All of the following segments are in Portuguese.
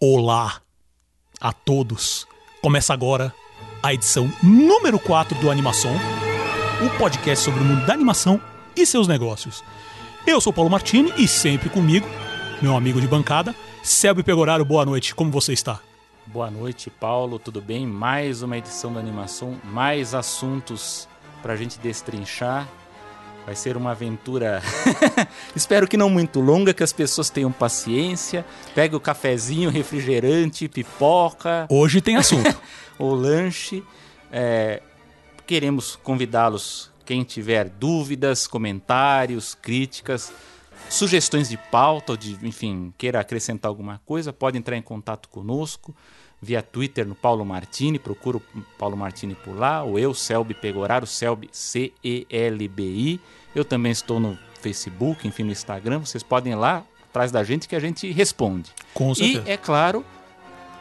Olá a todos. Começa agora a edição número 4 do Animação, o podcast sobre o mundo da animação e seus negócios. Eu sou Paulo Martini e sempre comigo, meu amigo de bancada, Selby Pegoraro. Boa noite, como você está? Boa noite, Paulo, tudo bem? Mais uma edição da animação, mais assuntos pra gente destrinchar. Vai ser uma aventura, espero que não muito longa, que as pessoas tenham paciência. Pega o cafezinho, refrigerante, pipoca. Hoje tem assunto. o lanche. É, queremos convidá-los, quem tiver dúvidas, comentários, críticas, sugestões de pauta, ou de, enfim, queira acrescentar alguma coisa, pode entrar em contato conosco via Twitter no Paulo Martini, procura o Paulo Martini por lá, ou eu, Selby Pegoraro, Selby C-E-L-B-I. Eu também estou no Facebook, enfim, no Instagram. Vocês podem ir lá atrás da gente que a gente responde. Com certeza. E, é claro,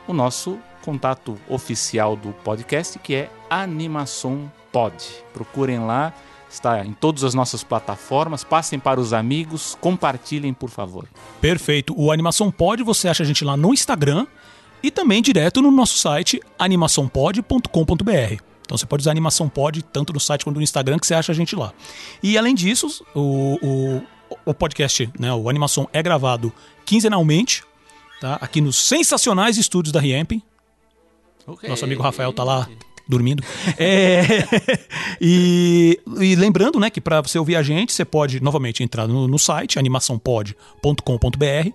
o nosso contato oficial do podcast, que é Animação Pod. Procurem lá, está em todas as nossas plataformas. Passem para os amigos, compartilhem, por favor. Perfeito. O Animação Pod, você acha a gente lá no Instagram e também direto no nosso site animaçãopod.com.br. Então você pode usar Animação Pod tanto no site quanto no Instagram que você acha a gente lá. E além disso, o, o, o podcast, né, o Animação é gravado quinzenalmente, tá? Aqui nos sensacionais estúdios da Riemp. Okay. Nosso amigo Rafael tá lá dormindo. É, e, e, lembrando, né, que para você ouvir a gente, você pode novamente entrar no, no site animaçãopod.com.br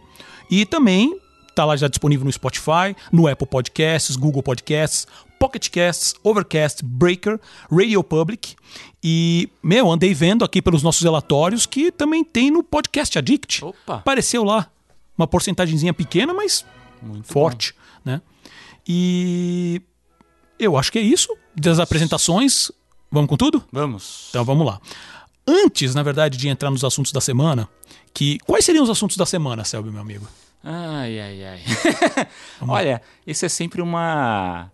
e também tá lá já disponível no Spotify, no Apple Podcasts, Google Podcasts, Pocket Casts, Overcast, Breaker, Radio Public. E, meu, andei vendo aqui pelos nossos relatórios que também tem no Podcast Addict. Opa. Apareceu lá. Uma porcentagemzinha pequena, mas Muito forte, né? E eu acho que é isso. Das apresentações, vamos com tudo? Vamos. Então vamos lá. Antes, na verdade, de entrar nos assuntos da semana, que quais seriam os assuntos da semana, Selby, meu amigo? Ai, ai, ai. Olha, isso é sempre uma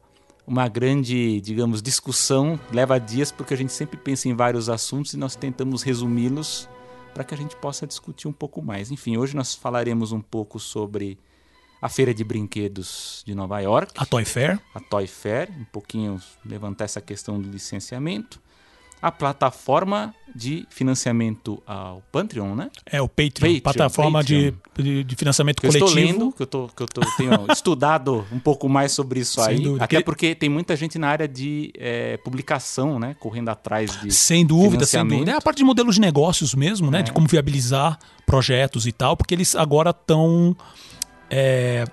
uma grande, digamos, discussão, leva dias porque a gente sempre pensa em vários assuntos e nós tentamos resumi-los para que a gente possa discutir um pouco mais. Enfim, hoje nós falaremos um pouco sobre a feira de brinquedos de Nova York, A Toy Fair. a Toy Fair, um pouquinho levantar essa questão do licenciamento, a plataforma de financiamento ao Patreon, né? É o Patreon, Patreon, plataforma Patreon. De, de, financiamento eu coletivo. estou lendo, que eu, tô, que eu tô, tenho estudado um pouco mais sobre isso Sem aí. dúvida. Até Que- porque tem muita gente na área de eh, publicação, né? Correndo atrás de. Sem dúvida, sem dúvida. É a parte de modelos de negócios mesmo, né? É. De como viabilizar projetos e tal, porque eles agora estão. É,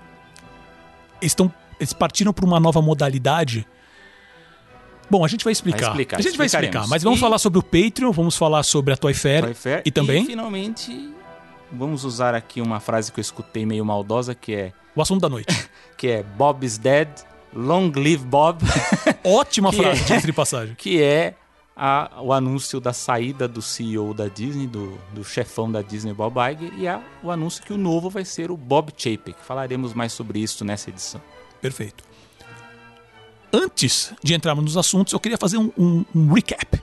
estão eles partiram para uma nova modalidade. Bom, a gente vai explicar. Explicar, a gente vai explicar, mas vamos E- falar sobre o Patreon, vamos falar sobre a Toy Fair, Toy Fair. e também finalmente, vamos usar aqui uma frase que eu escutei meio maldosa, que é, o assunto da noite. que é Bob's dead, long live Bob, Ótima frase, é- de passagem. que é a- o anúncio da saída do CEO da Disney, do, do chefão da Disney, Bob Iger, e a- o anúncio que o novo vai ser o Bob Chapek. Falaremos mais sobre isso nessa edição. Perfeito. Antes de entrarmos nos assuntos, eu queria fazer um, um- um recap.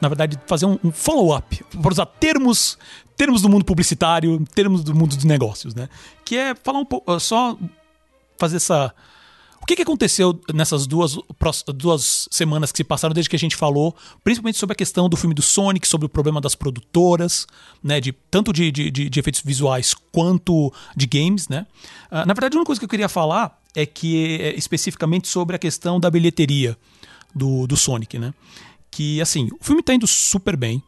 Na verdade, fazer um, um follow-up. Para usar termos, termos do mundo publicitário, termos do mundo dos negócios, né? Que é falar um pouco, só fazer essa. O que, que aconteceu nessas duas, duas semanas que se passaram desde que a gente falou, principalmente sobre a questão do filme do Sonic, sobre o problema das produtoras, né, de, tanto de, de, de- efeitos visuais quanto de games, né? Ah, na verdade, uma coisa que eu queria falar é que é especificamente sobre a questão da bilheteria do, do Sonic, né? Que assim, o filme tá indo super bem,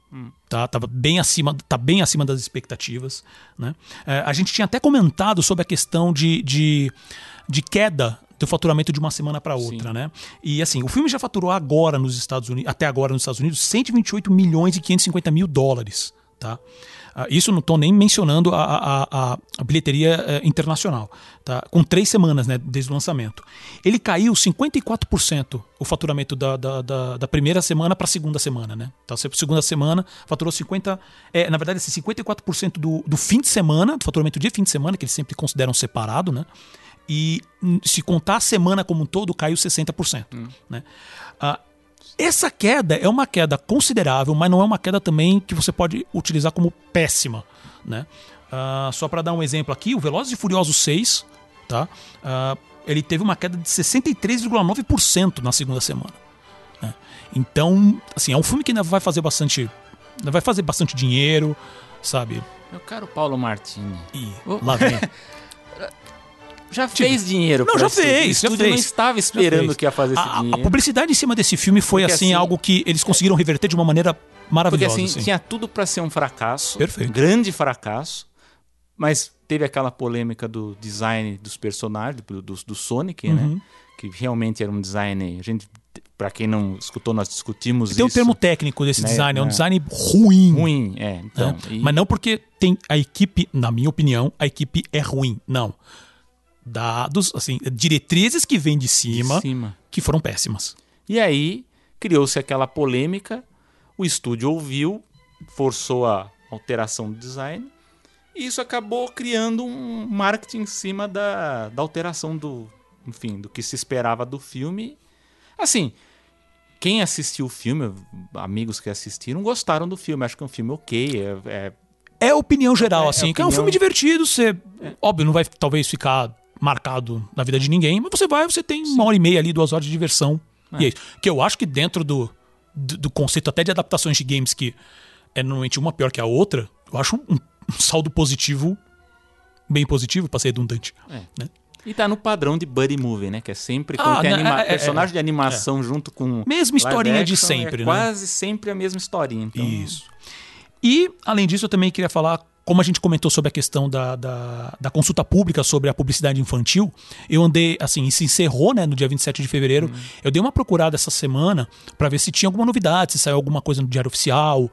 tá? Tava bem acima, tá bem acima das expectativas, né? É, a gente tinha até comentado sobre a questão de, de, de queda do faturamento de uma semana para outra, né? E assim, o filme já faturou agora nos Estados Unidos, até agora nos Estados Unidos, 128 milhões e 550 mil dólares, tá? Ah, isso não estou nem mencionando a, a, a- a bilheteria eh, internacional, tá? Com três semanas, né, desde o lançamento. Ele caiu 54% o faturamento da, da, da, da primeira semana para a segunda semana, né? Então, segunda semana faturou 50, é, na verdade, assim, 54% do, do fim de semana, do faturamento de fim de semana, que eles sempre consideram separado, né? E hum, se contar a semana como um todo, caiu 60%. Né? Ah, essa queda é uma queda considerável, mas não é uma queda também que você pode utilizar como péssima. Né? Ah, só para dar um exemplo aqui, o Velozes e Furiosos 6 tá? Ah, ele teve uma queda de 63,9% na segunda semana. né? Então, assim, é um filme que ainda vai fazer bastante. Vai fazer bastante dinheiro, sabe? Meu caro Paulo Martini. E Oh. lá vem. Já fez dinheiro. Não, já fez, O já estúdio fez. não estava Já esperando que ia fazer esse a, dinheiro. a publicidade em cima desse filme foi, Porque, assim, assim, algo que eles conseguiram reverter de uma maneira Porque maravilhosa. assim, assim. tinha tudo pra ser um fracasso. Perfeito. Um grande fracasso. Mas teve aquela polêmica do design dos personagens, do, do, do Sonic, Uhum. né? Que realmente era um design. A gente, pra quem não escutou, nós discutimos Tem um isso. termo técnico desse né, design, é um né. design ruim. ruim, é. Então, né? e- Mas não porque tem a equipe, na minha opinião, a equipe é ruim. Não. Dados, assim, diretrizes que vêm de cima, de cima. que foram péssimas. E aí criou-se aquela polêmica, o estúdio ouviu, forçou a alteração do design, e isso acabou criando um marketing em cima da, da alteração do, enfim, do que se esperava do filme. Assim, quem assistiu o filme, amigos que assistiram, gostaram do filme. Acho que é um filme ok, é, é É a opinião geral, É, é assim, que é um opinião- filme divertido, você. Óbvio, não vai talvez ficar marcado na vida de ninguém, mas você vai, você tem uma hora e meia ali, duas horas de diversão. E é isso. Que eu acho que dentro do, do, do conceito até de adaptações de games que é normalmente uma pior que a outra, eu acho um, um saldo positivo, bem positivo, pra ser redundante. É. Né? E tá no padrão de buddy movie, né? Que é sempre Ah, quando tem né, anima- é, é, personagem de animação junto com. Mesma historinha de action, sempre, é né? Quase sempre a mesma historinha. Então, Isso. E, além disso, eu também queria falar, como a gente comentou sobre a questão da, da, da consulta pública sobre a publicidade infantil, eu andei, assim, e se encerrou, né, no dia 27 de fevereiro. Eu dei uma procurada essa semana para ver se tinha alguma novidade, se saiu alguma coisa no Diário Oficial.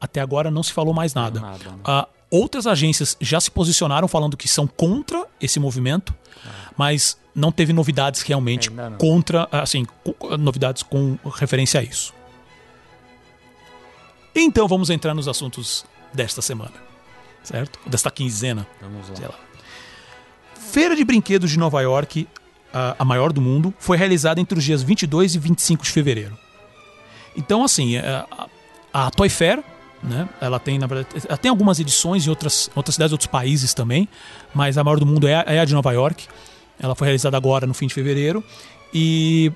Até agora não se falou mais nada. Nada, né? Ah, outras agências já se posicionaram falando que são contra esse movimento, mas não teve novidades realmente contra, assim, novidades com referência a isso. Então vamos entrar nos assuntos desta semana, certo? Desta quinzena, Vamos lá. sei lá. Feira de Brinquedos de Nova York, a, a maior do mundo, foi realizada entre os dias 22 e 25 de fevereiro. Então, assim, é, a, a Toy Fair, né, ela tem, na verdade, ela tem algumas edições em outras, outras cidades, outros países também, mas a maior do mundo é, a- é a de Nova York. Ela foi realizada agora no fim de fevereiro. E.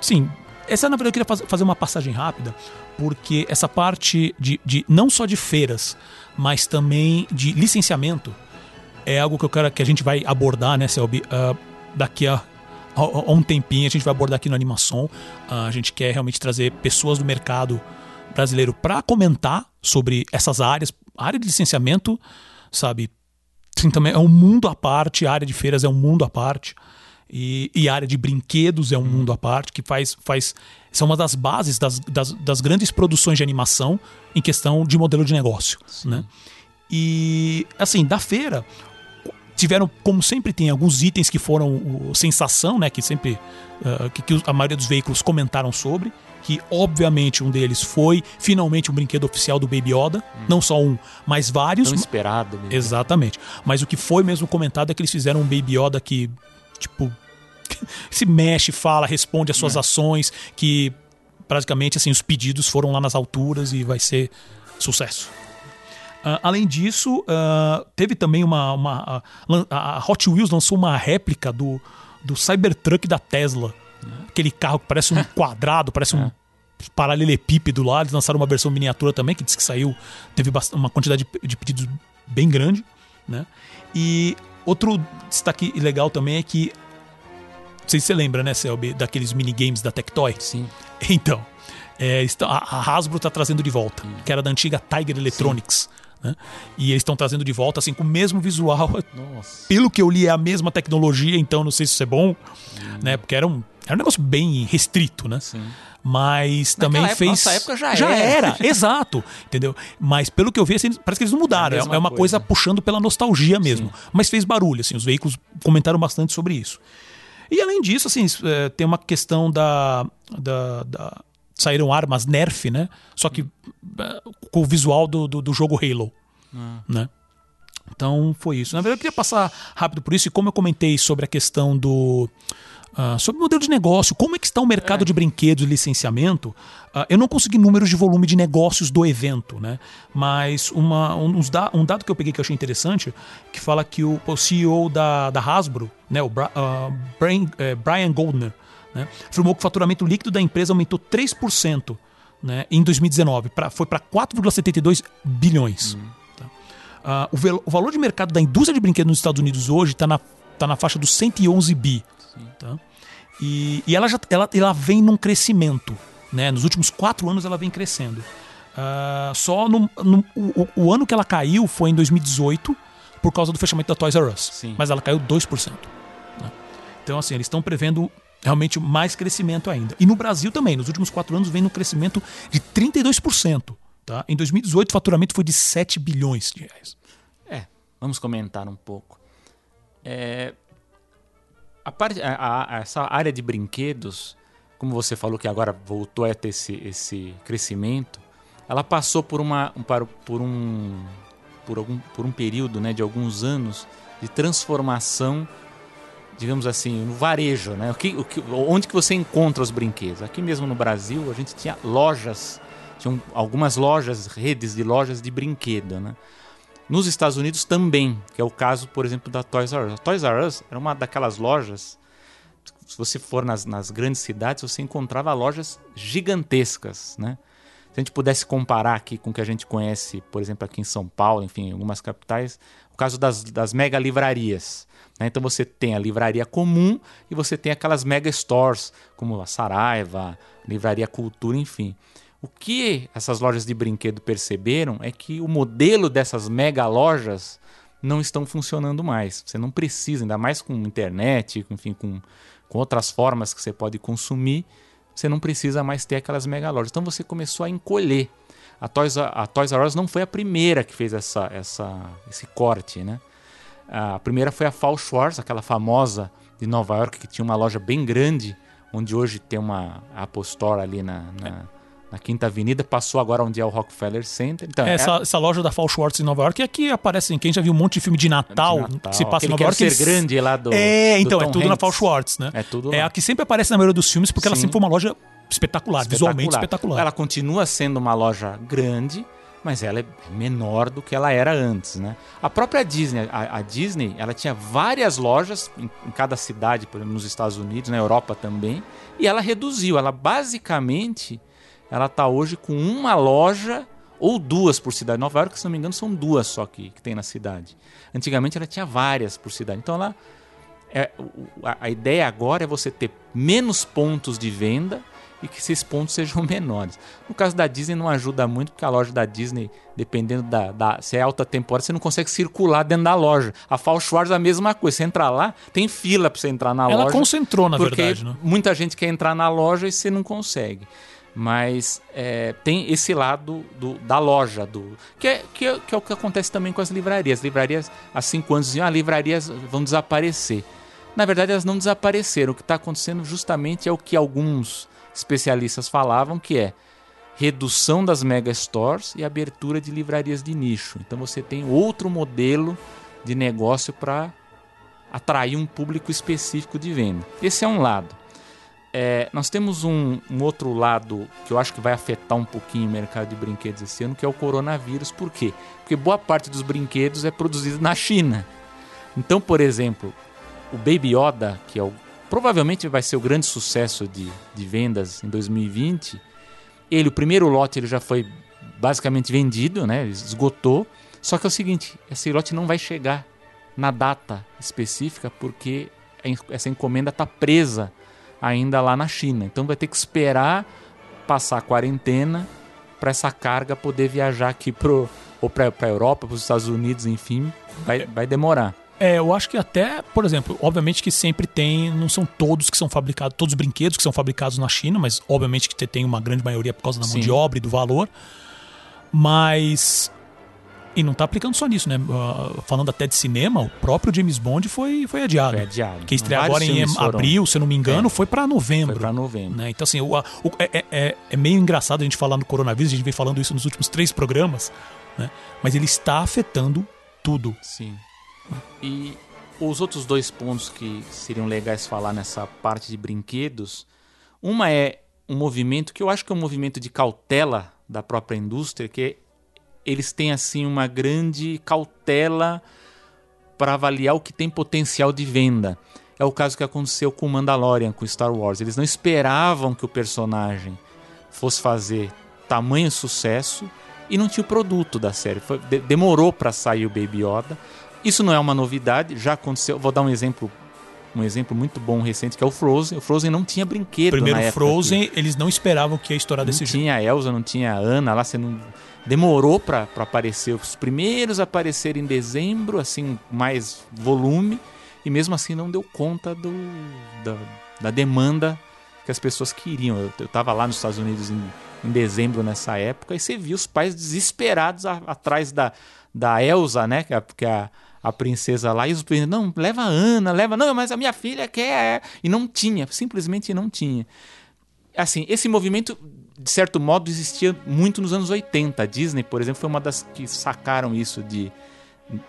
Sim, essa na verdade eu queria faz- fazer uma passagem rápida, porque essa parte de, de não só de feiras, mas também de licenciamento é algo que eu quero que a gente vai abordar, né, Selby? Ah, daqui a, a- a um tempinho a gente vai abordar aqui no Animação. Ah, a gente quer realmente trazer pessoas do mercado brasileiro para comentar sobre essas áreas. A área de licenciamento, sabe? Sim, também é um mundo à parte, a área de feiras é um mundo à parte. E, e a área de brinquedos é um mundo à parte, que faz. faz são uma das bases das, das, das grandes produções de animação em questão de modelo de negócio. Né? E, assim, da feira, tiveram, como sempre tem, alguns itens que foram sensação, né? Que sempre. ah, que, que a maioria dos veículos comentaram sobre. Que, obviamente, um deles foi finalmente um brinquedo oficial do Baby Yoda. Não só um, mas vários. Tão esperado. mesmo. Exatamente. Mas o que foi mesmo comentado é que eles fizeram um Baby Yoda que, tipo, se mexe, fala, responde às suas ações, que praticamente assim os pedidos foram lá nas alturas e vai ser sucesso. Ah, além disso, ah, teve também uma, uma a, a Hot Wheels lançou uma réplica do, do Cybertruck da Tesla, aquele carro que parece um quadrado, parece um paralelepípedo lá. Eles lançaram uma versão miniatura também que diz que saiu, teve uma quantidade de, de pedidos bem grande, né? E outro destaque legal também é que não sei se você lembra, né, Selby, daqueles minigames da Tectoy. Sim. Então, é, a Hasbro está trazendo de volta, que era da antiga Tiger Electronics. Né? E eles estão trazendo de volta, assim, com o mesmo visual. Nossa. Pelo que eu li, é a mesma tecnologia, então não sei se isso é bom, né? Porque era um, era um negócio bem restrito, né? Sim. Mas também época- fez. nossa época já já era. era. exato. Entendeu? Mas pelo que eu vi, assim, parece que eles não mudaram. É É, uma coisa. coisa. puxando pela nostalgia mesmo. Mas fez barulho, assim. Os veículos comentaram bastante sobre isso. E além disso, assim, eh, tem uma questão da. da, da- saíram armas Nerf, né? Só que eh, com o visual do, do, do jogo Halo. Né? Então foi isso. Na verdade, eu queria passar rápido por isso, e como eu comentei sobre a questão do. Uh, sobre o modelo de negócio, como é que está o mercado é. de brinquedos e licenciamento, uh, eu não consegui números de volume de negócios do evento, né? Mas uma, um, da, um, dado que eu peguei que eu achei interessante, que fala que o, o CEO da, da Hasbro, né, o Bra, uh, Brian, eh, Brian Goldner, né, afirmou que o faturamento líquido da empresa aumentou 3% né, em 2019, pra, foi para 4,72 bilhões. Hum. Tá? o, o valor de mercado da indústria de brinquedos nos Estados Unidos hoje está na, tá na faixa dos 111 bi. Tá? E, e ela já ela, ela vem num crescimento. Né? Nos últimos quatro anos ela vem crescendo. Uh, só no, no o, o, ano que ela caiu foi em 2018 por causa do fechamento da Toys R Us. Sim. Mas ela caiu 2%. Né? Então, assim, eles estão prevendo realmente mais crescimento ainda. E no Brasil também, nos últimos quatro anos vem no crescimento de 32%. Tá? Em 2018 o faturamento foi de 7 bilhões de reais. É, vamos comentar um pouco. É, a parte, a, a, essa área de brinquedos, como você falou que agora voltou a ter esse, esse crescimento, ela passou por uma por um por algum por um período, né, de alguns anos de transformação, digamos assim, no varejo, né? O que, o que, onde que você encontra os brinquedos? Aqui mesmo no Brasil, a gente tinha lojas, tinham algumas lojas, redes de lojas de brinquedo, né? Nos Estados Unidos também, que é o caso, por exemplo, da Toys R Us. A Toys R Us era uma daquelas lojas, se você for nas, nas grandes cidades, você encontrava lojas gigantescas, né? Se a gente pudesse comparar aqui com o que a gente conhece, por exemplo, aqui em São Paulo, enfim, em algumas capitais, o caso das, das mega livrarias. Né? Então você tem a livraria comum e você tem aquelas mega stores, como a Saraiva, Livraria Cultura, enfim. O que essas lojas de brinquedo perceberam é que o modelo dessas mega lojas não estão funcionando mais. Você não precisa, ainda mais com internet, enfim, com, com outras formas que você pode consumir, você não precisa mais ter aquelas mega lojas. Então você começou a encolher. A Toys, a Toys R Us não foi a primeira que fez essa, essa, esse corte, né? A primeira foi a Fall Schwarz, aquela famosa de Nova York que tinha uma loja bem grande, onde hoje tem uma Apple Store ali na, na na Quinta Avenida, passou agora onde é o Rockefeller Center. Então, é, essa, essa, loja da Fall Schwartz em Nova York, e aqui aparece, quem já viu um monte de filme de Natal, de Natal que se passa em Nova York. ser grande lá do É, então, do é tudo Hanks. na Fall Schwartz, né? É tudo É lá. a que sempre aparece na maioria dos filmes, porque Sim. ela sempre foi uma loja espetacular, espetacular, visualmente espetacular. Ela continua sendo uma loja grande, mas ela é menor do que ela era antes, né? A própria Disney, a, a Disney, ela tinha várias lojas em, em, cada cidade, por exemplo, nos Estados Unidos, na Europa também, e ela reduziu. Ela basicamente ela está hoje com uma loja ou duas por cidade. Nova York, se não me engano, são duas só que, que tem na cidade. Antigamente ela tinha várias por cidade. Então ela, é, a, a ideia agora é você ter menos pontos de venda e que esses pontos sejam menores. No caso da Disney não ajuda muito, porque a loja da Disney, dependendo da, da se é alta temporada, você não consegue circular dentro da loja. A Fall Schwarz é a mesma coisa. Você entrar lá, tem fila para você entrar na Ela loja. Ela concentrou, na porque verdade. Né? Muita gente quer entrar na loja e você não consegue. Mas é, tem esse lado do, da loja, do que é, que, é, que é o que acontece também com as livrarias. As livrarias, há cinco anos, diziam, ah, livrarias vão desaparecer. Na verdade, elas não desapareceram. O que está acontecendo justamente é o que alguns especialistas falavam, que é redução das mega stores e abertura de livrarias de nicho. Então você tem outro modelo de negócio para atrair um público específico de venda. Esse é um lado. É, nós temos um, um, outro lado que eu acho que vai afetar um pouquinho o mercado de brinquedos esse ano, que é o coronavírus. Por quê? Porque boa parte dos brinquedos é produzido na China. Então, por exemplo, o Baby Yoda, que é o, provavelmente vai ser o grande sucesso de, de vendas em 2020, ele, o primeiro lote, ele já foi basicamente vendido, né? esgotou. Só que é o seguinte, esse lote não vai chegar na data específica porque essa encomenda está presa ainda lá na China. Então vai ter que esperar passar a quarentena para essa carga poder viajar aqui pro, ou para a Europa, para os Estados Unidos, enfim, vai, vai demorar. É, eu acho que até, por exemplo, obviamente que sempre tem, não são todos que são fabricados, todos os brinquedos que são fabricados na China, mas obviamente que tem uma grande maioria por causa da mão Sim. de obra e do valor. Mas e não está aplicando só nisso, né? Uh, falando até de cinema, o próprio James Bond foi, foi adiado. Foi adiado. Que estreia agora em abril, se eu não me engano, é. foi para novembro. Foi para novembro. Né? Então, assim, o, o, é, é, é, meio engraçado a gente falar no coronavírus, a gente vem falando isso nos últimos três programas, né? Mas ele está afetando tudo. Sim. E os outros dois pontos que seriam legais falar nessa parte de brinquedos, uma é um movimento que eu acho que é um movimento de cautela da própria indústria, que eles têm assim uma grande cautela para avaliar o que tem potencial de venda. É o caso que aconteceu com o Mandalorian, com Star Wars. Eles não esperavam que o personagem fosse fazer tamanho sucesso e não tinha o produto da série. Foi, de, demorou para sair o Baby Yoda. Isso não é uma novidade, já aconteceu. Vou dar um exemplo um exemplo muito bom recente que é o Frozen. O Frozen não tinha brinquedo Primeiro na Frozen, eles não esperavam que ia estourar desse não jeito. tinha a Elsa, não tinha a Ana lá, você não demorou para aparecer. Os primeiros a aparecer em dezembro, assim, mais volume, e mesmo assim não deu conta do, da, da demanda que as pessoas queriam. Eu, eu tava lá nos Estados Unidos em, em dezembro nessa época, e você viu os pais desesperados a, atrás da, da Elsa, né? Que a, que a, a princesa lá, e os pais, não, leva a Ana, leva, não, mas a minha filha quer. E não tinha, simplesmente não tinha. Assim, esse movimento de certo modo, existia muito nos anos 80. A Disney, por exemplo, foi uma das que sacaram isso de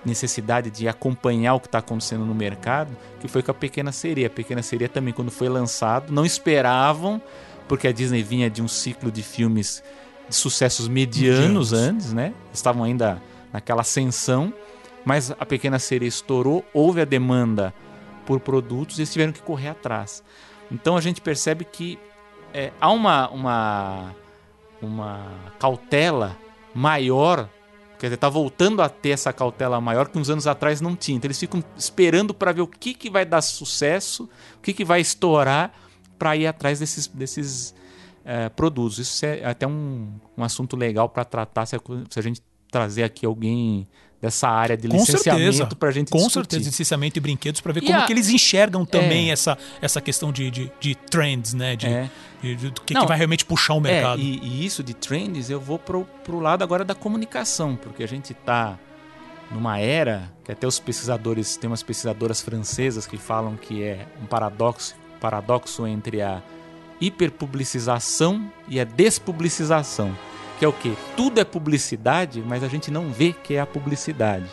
necessidade de acompanhar o que está acontecendo no mercado, que foi com a Pequena Sereia. A Pequena Sereia também, quando foi lançado, não esperavam, porque a Disney vinha de um ciclo de filmes de sucessos medianos Medianos. antes, né? Estavam ainda naquela ascensão, mas a Pequena Sereia estourou, houve a demanda por produtos e eles tiveram que correr atrás. Então a gente percebe que é, há uma, uma, uma cautela maior, quer dizer, está voltando a ter essa cautela maior que uns anos atrás não tinha. Então eles ficam esperando para ver o que, que vai dar sucesso, o que, que vai estourar para ir atrás desses, desses é, produtos. Isso é até um, um assunto legal para tratar se a, se a gente trazer aqui alguém dessa área de licenciamento para a gente Com discutir. certeza, licenciamento e brinquedos para ver e como a... que eles enxergam também é. essa, essa questão de, de, de trends, né? De, é. Do que, que, vai realmente puxar o mercado. É, e, e, isso de trends eu vou pro, pro lado agora da comunicação, porque a gente está numa era que até os pesquisadores, tem umas pesquisadoras francesas que falam que é um paradoxo, paradoxo entre a hiperpublicização e a despublicização que é o que? Tudo é publicidade, mas a gente não vê que é a publicidade.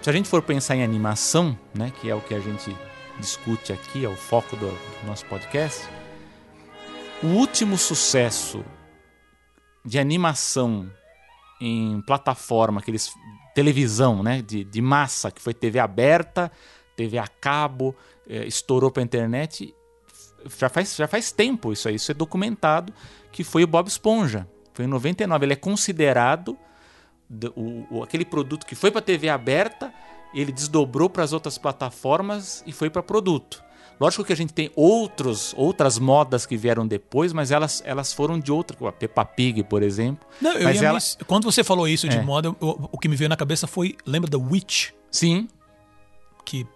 Se a gente for pensar em animação, né, que é o que a gente discute aqui, é o foco do, do nosso podcast, o último sucesso de animação em plataforma, aqueles televisão, né, de, de massa, que foi TV aberta, TV a cabo, é, estourou para a internet, já faz, já faz tempo isso aí, isso é documentado, que foi o Bob Esponja. Foi em 99. Ele é considerado o, o, aquele produto que foi para TV aberta, ele desdobrou para as outras plataformas e foi para produto. Lógico que a gente tem outros, outras modas que vieram depois, mas elas, elas foram de outra, a Peppa Pig, por exemplo. Não, mas ela... me... Quando você falou isso de é. moda, o, o, que me veio na cabeça foi, lembra da Witch? Sim. Que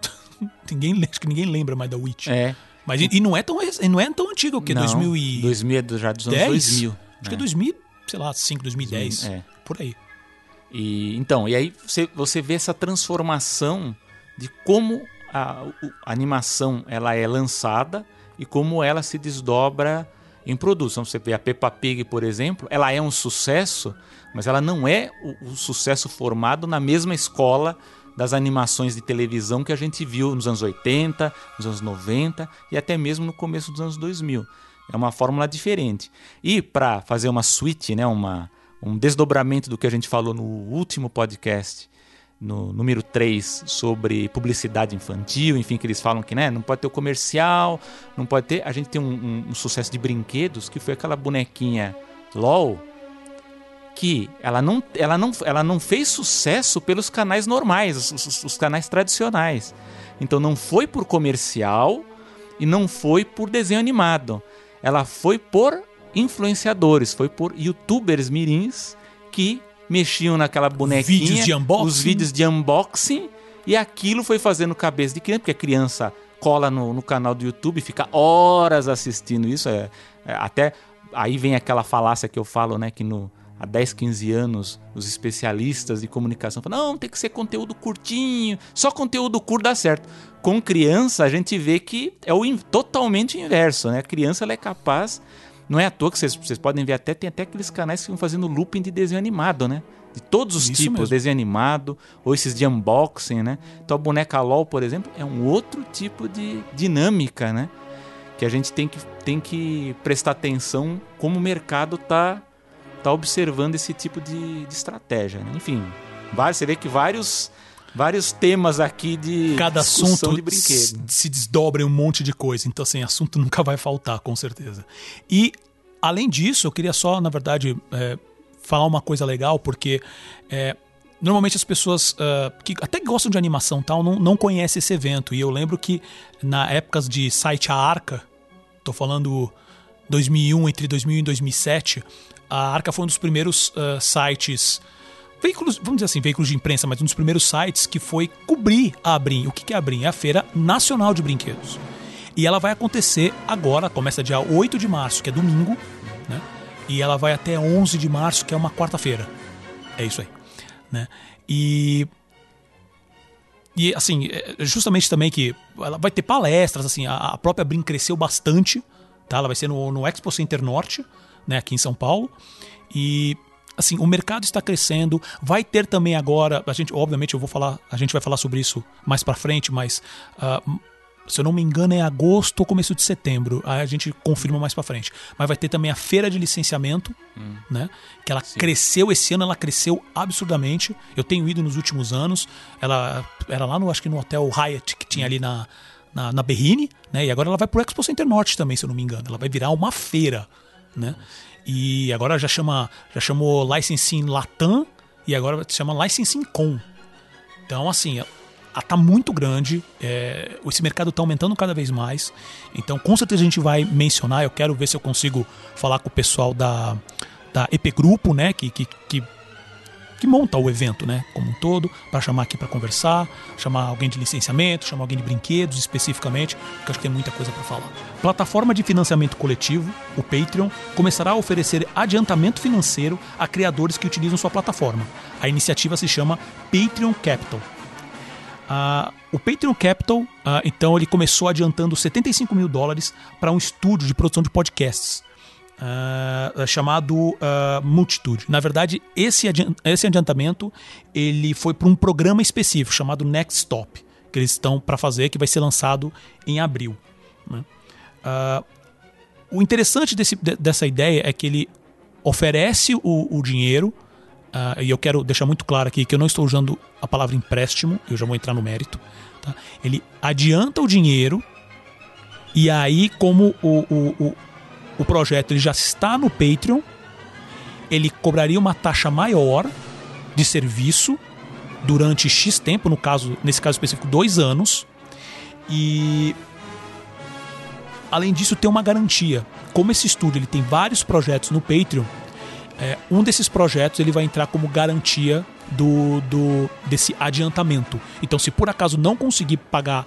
ninguém, acho que ninguém lembra mais da Witch. É. Mas e, e não é tão não é tão antigo o que 2000 e 2000 é já dos anos 2000. Acho que é 2000, sei lá, 5, 2010. É. Por aí. E, então, e aí você, você vê essa transformação de como a, a, animação ela é lançada e como ela se desdobra em produtos. Então, você vê a Peppa Pig, por exemplo, ela é um sucesso, mas ela não é o, o sucesso formado na mesma escola das animações de televisão que a gente viu nos anos 80, nos anos 90 e até mesmo no começo dos anos 2000. É uma fórmula diferente. E para fazer uma suite, né, uma, um desdobramento do que a gente falou no último podcast, no número 3, sobre publicidade infantil, enfim, que eles falam que né, não pode ter o comercial, não pode ter. A gente tem um, um, um sucesso de brinquedos que foi aquela bonequinha LOL, que ela não, ela não, ela não fez sucesso pelos canais normais, os, os, os canais tradicionais. Então não foi por comercial e não foi por desenho animado ela foi por influenciadores, foi por youtubers mirins que mexiam naquela bonequinha, vídeos de unboxing. os vídeos de unboxing, e aquilo foi fazendo cabeça de criança, porque a criança cola no, no canal do YouTube, fica horas assistindo isso, é, é, até aí vem aquela falácia que eu falo, né, que no, há 10, 15 anos, os especialistas de comunicação falam: não, tem que ser conteúdo curtinho, só conteúdo curto dá certo. Com criança, a gente vê que é o in totalmente inverso, né? A criança ela é capaz. Não é à toa que vocês, vocês podem ver até, tem até aqueles canais que estão fazendo looping de desenho animado, né? de todos os Isso tipos, mesmo. desenho animado, ou esses de unboxing, né? Então a boneca LOL, por exemplo, é um outro tipo de dinâmica, né? Que a gente tem que, tem que prestar atenção como o mercado tá, tá observando esse tipo de, de estratégia. né? Enfim, você vê que vários, vários temas aqui de Cada assunto de brinquedo. se- desdobra um monte de coisa. Então, assim, assunto nunca vai faltar, com certeza. E, além disso, eu queria só, na verdade, é, falar uma coisa legal, porque é, normalmente as pessoas ah, que até gostam de animação tal não, não conhecem esse evento. E eu lembro que na épocas de site A Arca, tô falando 2001, entre 2001 e 2007, a Arca foi um dos primeiros ah, sites veículos, vamos dizer assim, veículos de imprensa, mas um dos primeiros sites que foi cobrir a Abrim. O que é a Abrim? É a Feira Nacional de Brinquedos. E ela vai acontecer agora, começa dia 8 de março, que é domingo, né? E ela vai até 11 de março, que é uma quarta-feira. É isso aí, né? E e assim, é justamente também que ela vai ter palestras, assim, a, própria Brin cresceu bastante, tá? Ela vai ser no, no Expo Center Norte, né, aqui em São Paulo. E assim, o mercado está crescendo, vai ter também agora, a gente, obviamente eu vou falar, a gente vai falar sobre isso mais para frente, mas ah, se eu não me engano é agosto ou começo de setembro, aí a gente confirma mais para frente. Mas vai ter também a feira de licenciamento, né? Que ela cresceu esse ano, ela cresceu absurdamente. Eu tenho ido nos últimos anos. Ela era lá no acho que no hotel Hyatt que tinha ali na na, na Berrine, né? E agora ela vai pro Expo Center Norte também, se eu não me engano. Ela vai virar uma feira, né? E agora já chama já chamou Licensing Latam e agora se chama Licensing Com. Então, assim, tá muito grande, é, esse mercado tá aumentando cada vez mais. Então, com certeza a gente vai mencionar. Eu quero ver se eu consigo falar com o pessoal da, da EP Grupo, né, que, que, que, que monta o evento, né, como um todo, para chamar aqui para conversar, chamar alguém de licenciamento, chamar alguém de brinquedos especificamente, porque acho que tem muita coisa para falar. Plataforma de financiamento coletivo, o Patreon, começará a oferecer adiantamento financeiro a criadores que utilizam sua plataforma. A iniciativa se chama Patreon Capital. Ah, o Patreon Capital, ah, então, ele começou adiantando 75 mil dólares para um estúdio de produção de podcasts. Ah, chamado ah, Multitude. Na verdade, esse, esse adiantamento ele foi para um programa específico chamado Next Stop, que eles estão para fazer, que vai ser lançado em abril. né? Ah, o interessante desse- de- dessa ideia é que ele oferece o, o dinheiro, ah, e eu quero deixar muito claro aqui que eu não estou usando a palavra empréstimo, eu já vou entrar no mérito. tá? Ele adianta o dinheiro, e aí, como o, o, o, projeto ele já está no Patreon, ele cobraria uma taxa maior de serviço durante X tempo, no caso, nesse caso específico, dois anos. E além disso, tem uma garantia. Como esse estúdio ele tem vários projetos no Patreon, é, um desses projetos ele vai entrar como garantia do, do desse adiantamento. Então, se por acaso não conseguir pagar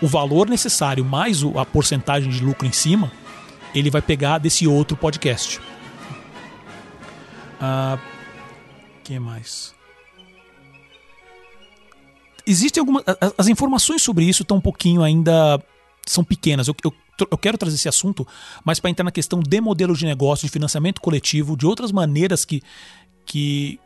o valor necessário mais a porcentagem de lucro em cima, ele vai pegar desse outro podcast. Ah, que mais? Existem algumas. As informações sobre isso estão um pouquinho ainda. São pequenas. Eu, eu, eu quero trazer esse assunto, mas para entrar na questão de modelo de negócio, de financiamento coletivo, de outras maneiras que. que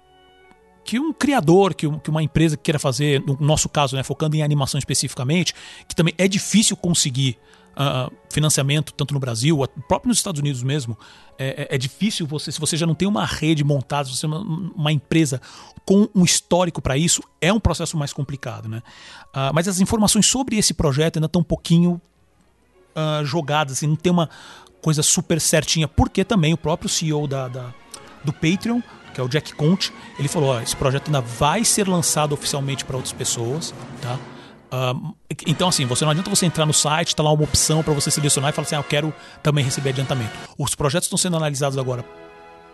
que um criador, que, que uma empresa queira fazer, no nosso caso, né, focando em animação especificamente, que também é difícil conseguir ah, financiamento, tanto no Brasil, próprio nos Estados Unidos mesmo, é, é- é difícil você, se você já não tem uma rede montada, se você é uma, uma empresa com um histórico para isso, é um processo mais complicado. Né? Ah, mas as informações sobre esse projeto ainda estão um pouquinho ah, jogadas, assim, não tem uma coisa super certinha, porque também o próprio CEO da, da- do Patreon, que é o Jack Conte, ele falou: ó, esse projeto ainda vai ser lançado oficialmente para outras pessoas, tá? Ah, então, assim, você não adianta você entrar no site, tá lá uma opção para você selecionar e falar assim: ah, eu quero também receber adiantamento. Os projetos estão sendo analisados agora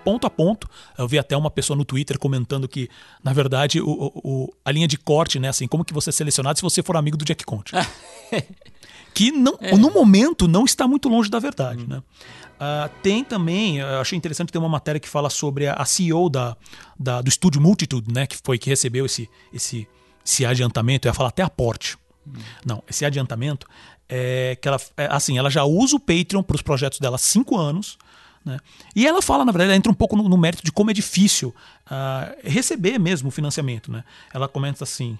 ponto a ponto. Eu vi até uma pessoa no Twitter comentando que, na verdade, o, o- a linha de corte, né, assim, como que você é selecionado se você for amigo do Jack Conte que não, no momento não está muito longe da verdade. Né? Ah, tem também, eu achei interessante ter uma matéria que fala sobre a, a CEO da, da- do estúdio Multitude, né, que foi que recebeu esse, esse, esse adiantamento, eu ia falar até aporte. Não, esse adiantamento é que ela, é, assim, ela já usa o Patreon para os projetos dela há cinco anos. Né? E ela fala, na verdade, ela entra um pouco no, no mérito de como é difícil uh, receber mesmo o financiamento. Né? Ela comenta assim: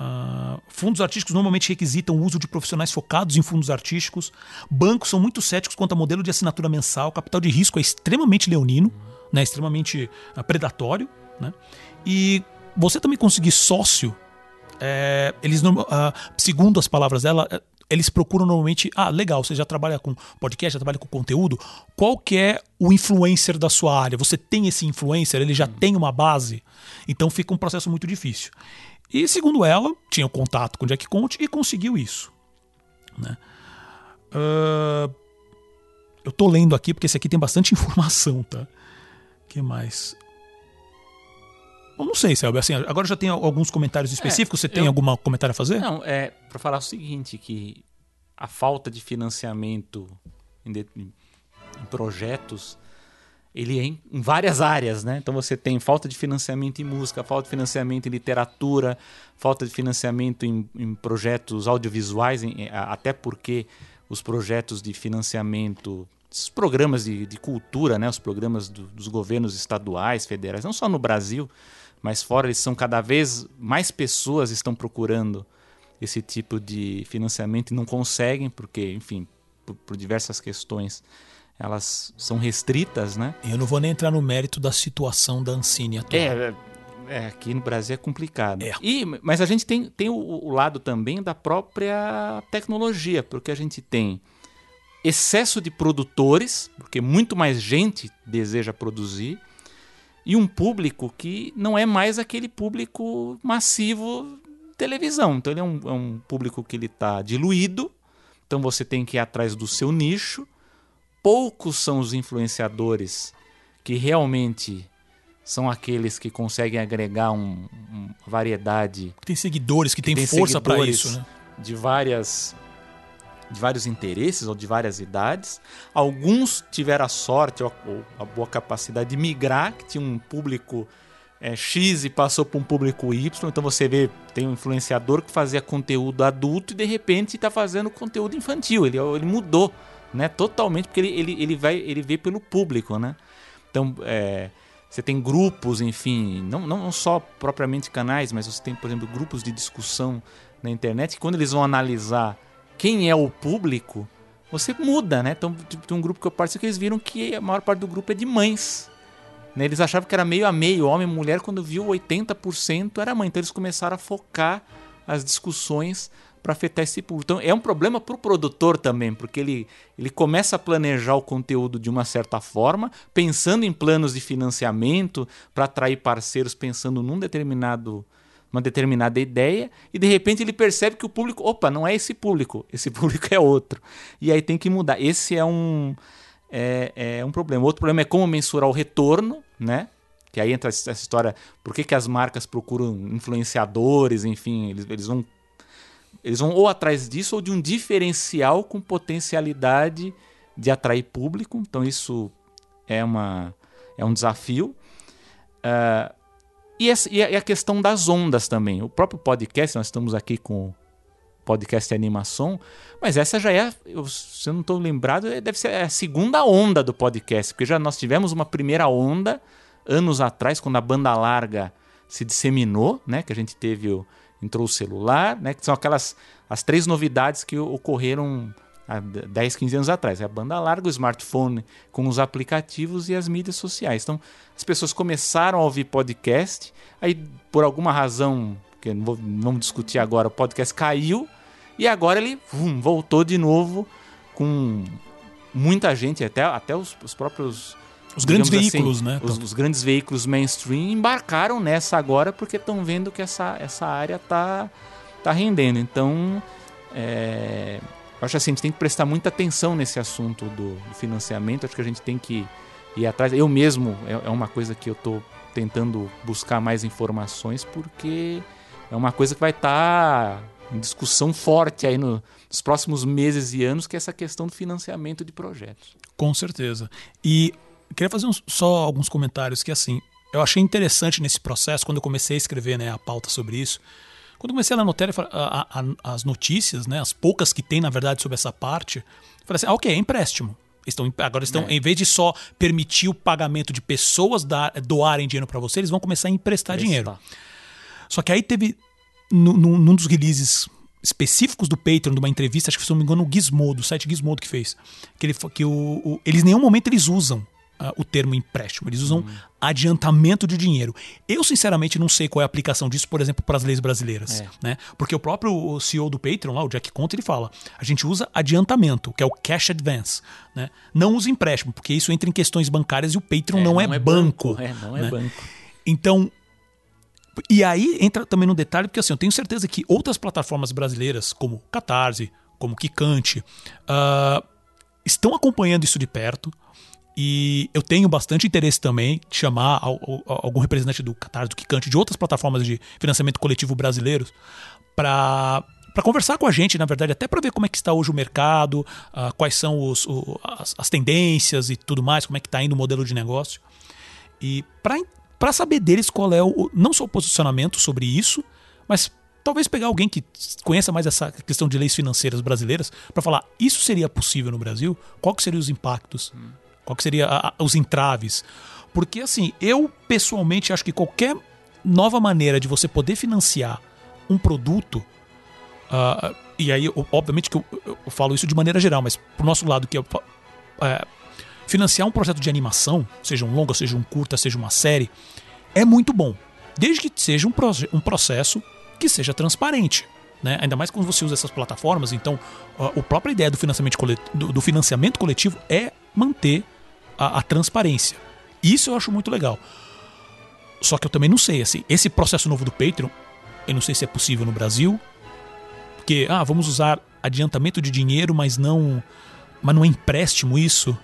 Uh, fundos artísticos normalmente requisitam o uso de profissionais focados em fundos artísticos. Bancos são muito céticos quanto ao modelo de assinatura mensal. Capital de risco é extremamente leonino, né, extremamente uh, predatório. Né? E você também conseguir sócio, é, eles, uh, segundo as palavras dela, é, eles procuram normalmente, ah, legal, você já trabalha com podcast, já trabalha com conteúdo, qual que é o influencer da sua área? Você tem esse influencer, ele já uhum. tem uma base? Então fica um processo muito difícil. E, segundo ela, tinha um contato com Jack Conte e conseguiu isso. Né? Uh, eu tô lendo aqui porque esse aqui tem bastante informação, tá? que mais? Eu não sei, Selby. Assim, agora já tem alguns comentários específicos. É, Você tem eu... algum comentário a fazer? Não, é para falar o seguinte, que a falta de financiamento em, de... em projetos ele é em, em, várias áreas, né? Então você tem falta de financiamento em música, falta de financiamento em literatura, falta de financiamento em, em projetos audiovisuais, em, até porque os projetos de financiamento, os programas de, de cultura, né? Os programas do, dos governos estaduais, federais, não só no Brasil, mas fora eles são cada vez mais pessoas estão procurando esse tipo de financiamento e não conseguem porque, enfim, por, por diversas questões elas são restritas, né? Eu não vou nem entrar no mérito da situação da Ancine atual. É, é, aqui no Brasil é complicado. É. E, mas a gente tem, tem o, o, lado também da própria tecnologia, porque a gente tem excesso de produtores, porque muito mais gente deseja produzir, e um público que não é mais aquele público massivo televisão. Então ele é um, é um público que ele está diluído, então você tem que ir atrás do seu nicho, poucos são os influenciadores que realmente são aqueles que conseguem agregar um, uma variedade. Tem seguidores que, que têm força para isso, né? De várias de vários interesses ou de várias idades. Alguns tiveram a sorte ou a boa capacidade de migrar, que tinha um público é, X e passou para um público Y. Então você vê, tem um influenciador que fazia conteúdo adulto e de repente está fazendo conteúdo infantil. Ele, ele mudou né? Totalmente, porque ele, ele, ele vai ele vê pelo público, né? Então, é, você tem grupos, enfim, não, não só propriamente canais, mas você tem, por exemplo, grupos de discussão na internet que quando eles vão analisar quem é o público, você muda, né? Então, tem um grupo que eu participo que eles viram que a maior parte do grupo é de mães. Né? Eles achavam que era meio a meio, homem e mulher, quando viu 80% era mãe. Então, eles começaram a focar as discussões para afetar esse público. Então é um problema para o produtor também, porque ele, ele começa a planejar o conteúdo de uma certa forma, pensando em planos de financiamento para atrair parceiros, pensando num determinado uma determinada ideia e de repente ele percebe que o público, opa, não é esse público, esse público é outro. E aí tem que mudar. Esse é um é, é um problema. Outro problema é como mensurar o retorno, né? Que aí entra essa história, por que, que as marcas procuram influenciadores, enfim, eles, eles vão eles vão ou atrás disso ou de um diferencial com potencialidade de atrair público. Então isso é, uma, é um desafio. Uh, e, essa, e a questão das ondas também. O próprio podcast, nós estamos aqui com o podcast animação, mas essa já é, eu, se eu não estou lembrado, é, deve ser a segunda onda do podcast, porque já nós tivemos uma primeira onda anos atrás, quando a banda larga se disseminou, né? Que a gente teve o entrou o celular, né? Que são aquelas as três novidades que ocorreram há 10, 15 anos atrás. É a banda larga, o smartphone com os aplicativos e as mídias sociais. Então, as pessoas começaram a ouvir podcast, aí por alguma razão, que não, vou, não vamos discutir agora, o podcast caiu e agora ele voltou de novo com muita gente, até, até os, os próprios os grandes assim, veículos, assim, né? Os, os, grandes veículos mainstream embarcaram nessa agora porque estão vendo que essa, essa área tá, tá rendendo. Então, é, acho assim, a gente tem que prestar muita atenção nesse assunto do, do financiamento. Acho que a gente tem que ir atrás. Eu mesmo, é, é uma coisa que eu estou tentando buscar mais informações porque é uma coisa que vai estar tá em discussão forte aí no, nos próximos meses e anos, que é essa questão do financiamento de projetos. Com certeza. E queria fazer uns, só alguns comentários que, assim, eu achei interessante nesse processo, quando eu comecei a escrever né, a pauta sobre isso. Quando comecei a anotar a, a, as notícias, né, as poucas que tem, na verdade, sobre essa parte, falei assim: ah, ok, é empréstimo. Estão, agora estão, É. em vez de só permitir o pagamento de pessoas dar- doarem dinheiro para você, eles vão começar a emprestar dinheiro. Só que aí teve, nu- nu- num dos releases específicos do Patreon, de uma entrevista, acho que se não me engano, o Gizmodo, o site Gizmodo que fez, que, ele, que o, o- eles em nenhum momento eles usam ah, o termo empréstimo, eles usam adiantamento de dinheiro. Eu, sinceramente, não sei qual é a aplicação disso, por exemplo, para as leis brasileiras. É. Né? Porque o próprio CEO do Patreon, lá, o Jack Conte, ele fala: a gente usa adiantamento, que é o cash advance. Né? Não usa empréstimo, porque isso entra em questões bancárias e o Patreon não, é, banco. É, não é né? banco. Então, e aí entra também no detalhe, porque assim, eu tenho certeza que outras plataformas brasileiras, como Catarse, como Kikante, ah, estão acompanhando isso de perto. E eu tenho bastante interesse também de chamar al- al- algum representante do Catarse, do Kikante, de outras plataformas de financiamento coletivo brasileiros, para para conversar com a gente, na verdade, até para ver como é que está hoje o mercado, ah, quais são os, o- as, as tendências e tudo mais, como é que está indo o modelo de negócio. E para saber deles qual é o, não só o posicionamento sobre isso, mas talvez pegar alguém que conheça mais essa questão de leis financeiras brasileiras para falar isso seria possível no Brasil? Qual que seriam os impactos? Qual que seria a- a- os entraves? Porque assim, eu pessoalmente acho que qualquer nova maneira de você poder financiar um produto ah, e aí, obviamente que eu, eu- falo isso de maneira geral, mas pro nosso lado, que é, é, financiar um projeto de animação, seja um longa, seja um curta, seja uma série, é muito bom. Desde que seja um, um processo que seja transparente. Né? Ainda mais quando você usa essas plataformas, então a, a própria ideia do financiamento, colet- do, do financiamento coletivo é manter a, a transparência. Isso eu acho muito legal. Só que eu também não sei, assim, esse processo novo do Patreon, eu não sei se é possível no Brasil, porque, ah, vamos usar adiantamento de dinheiro, mas não. Mas não é empréstimo isso?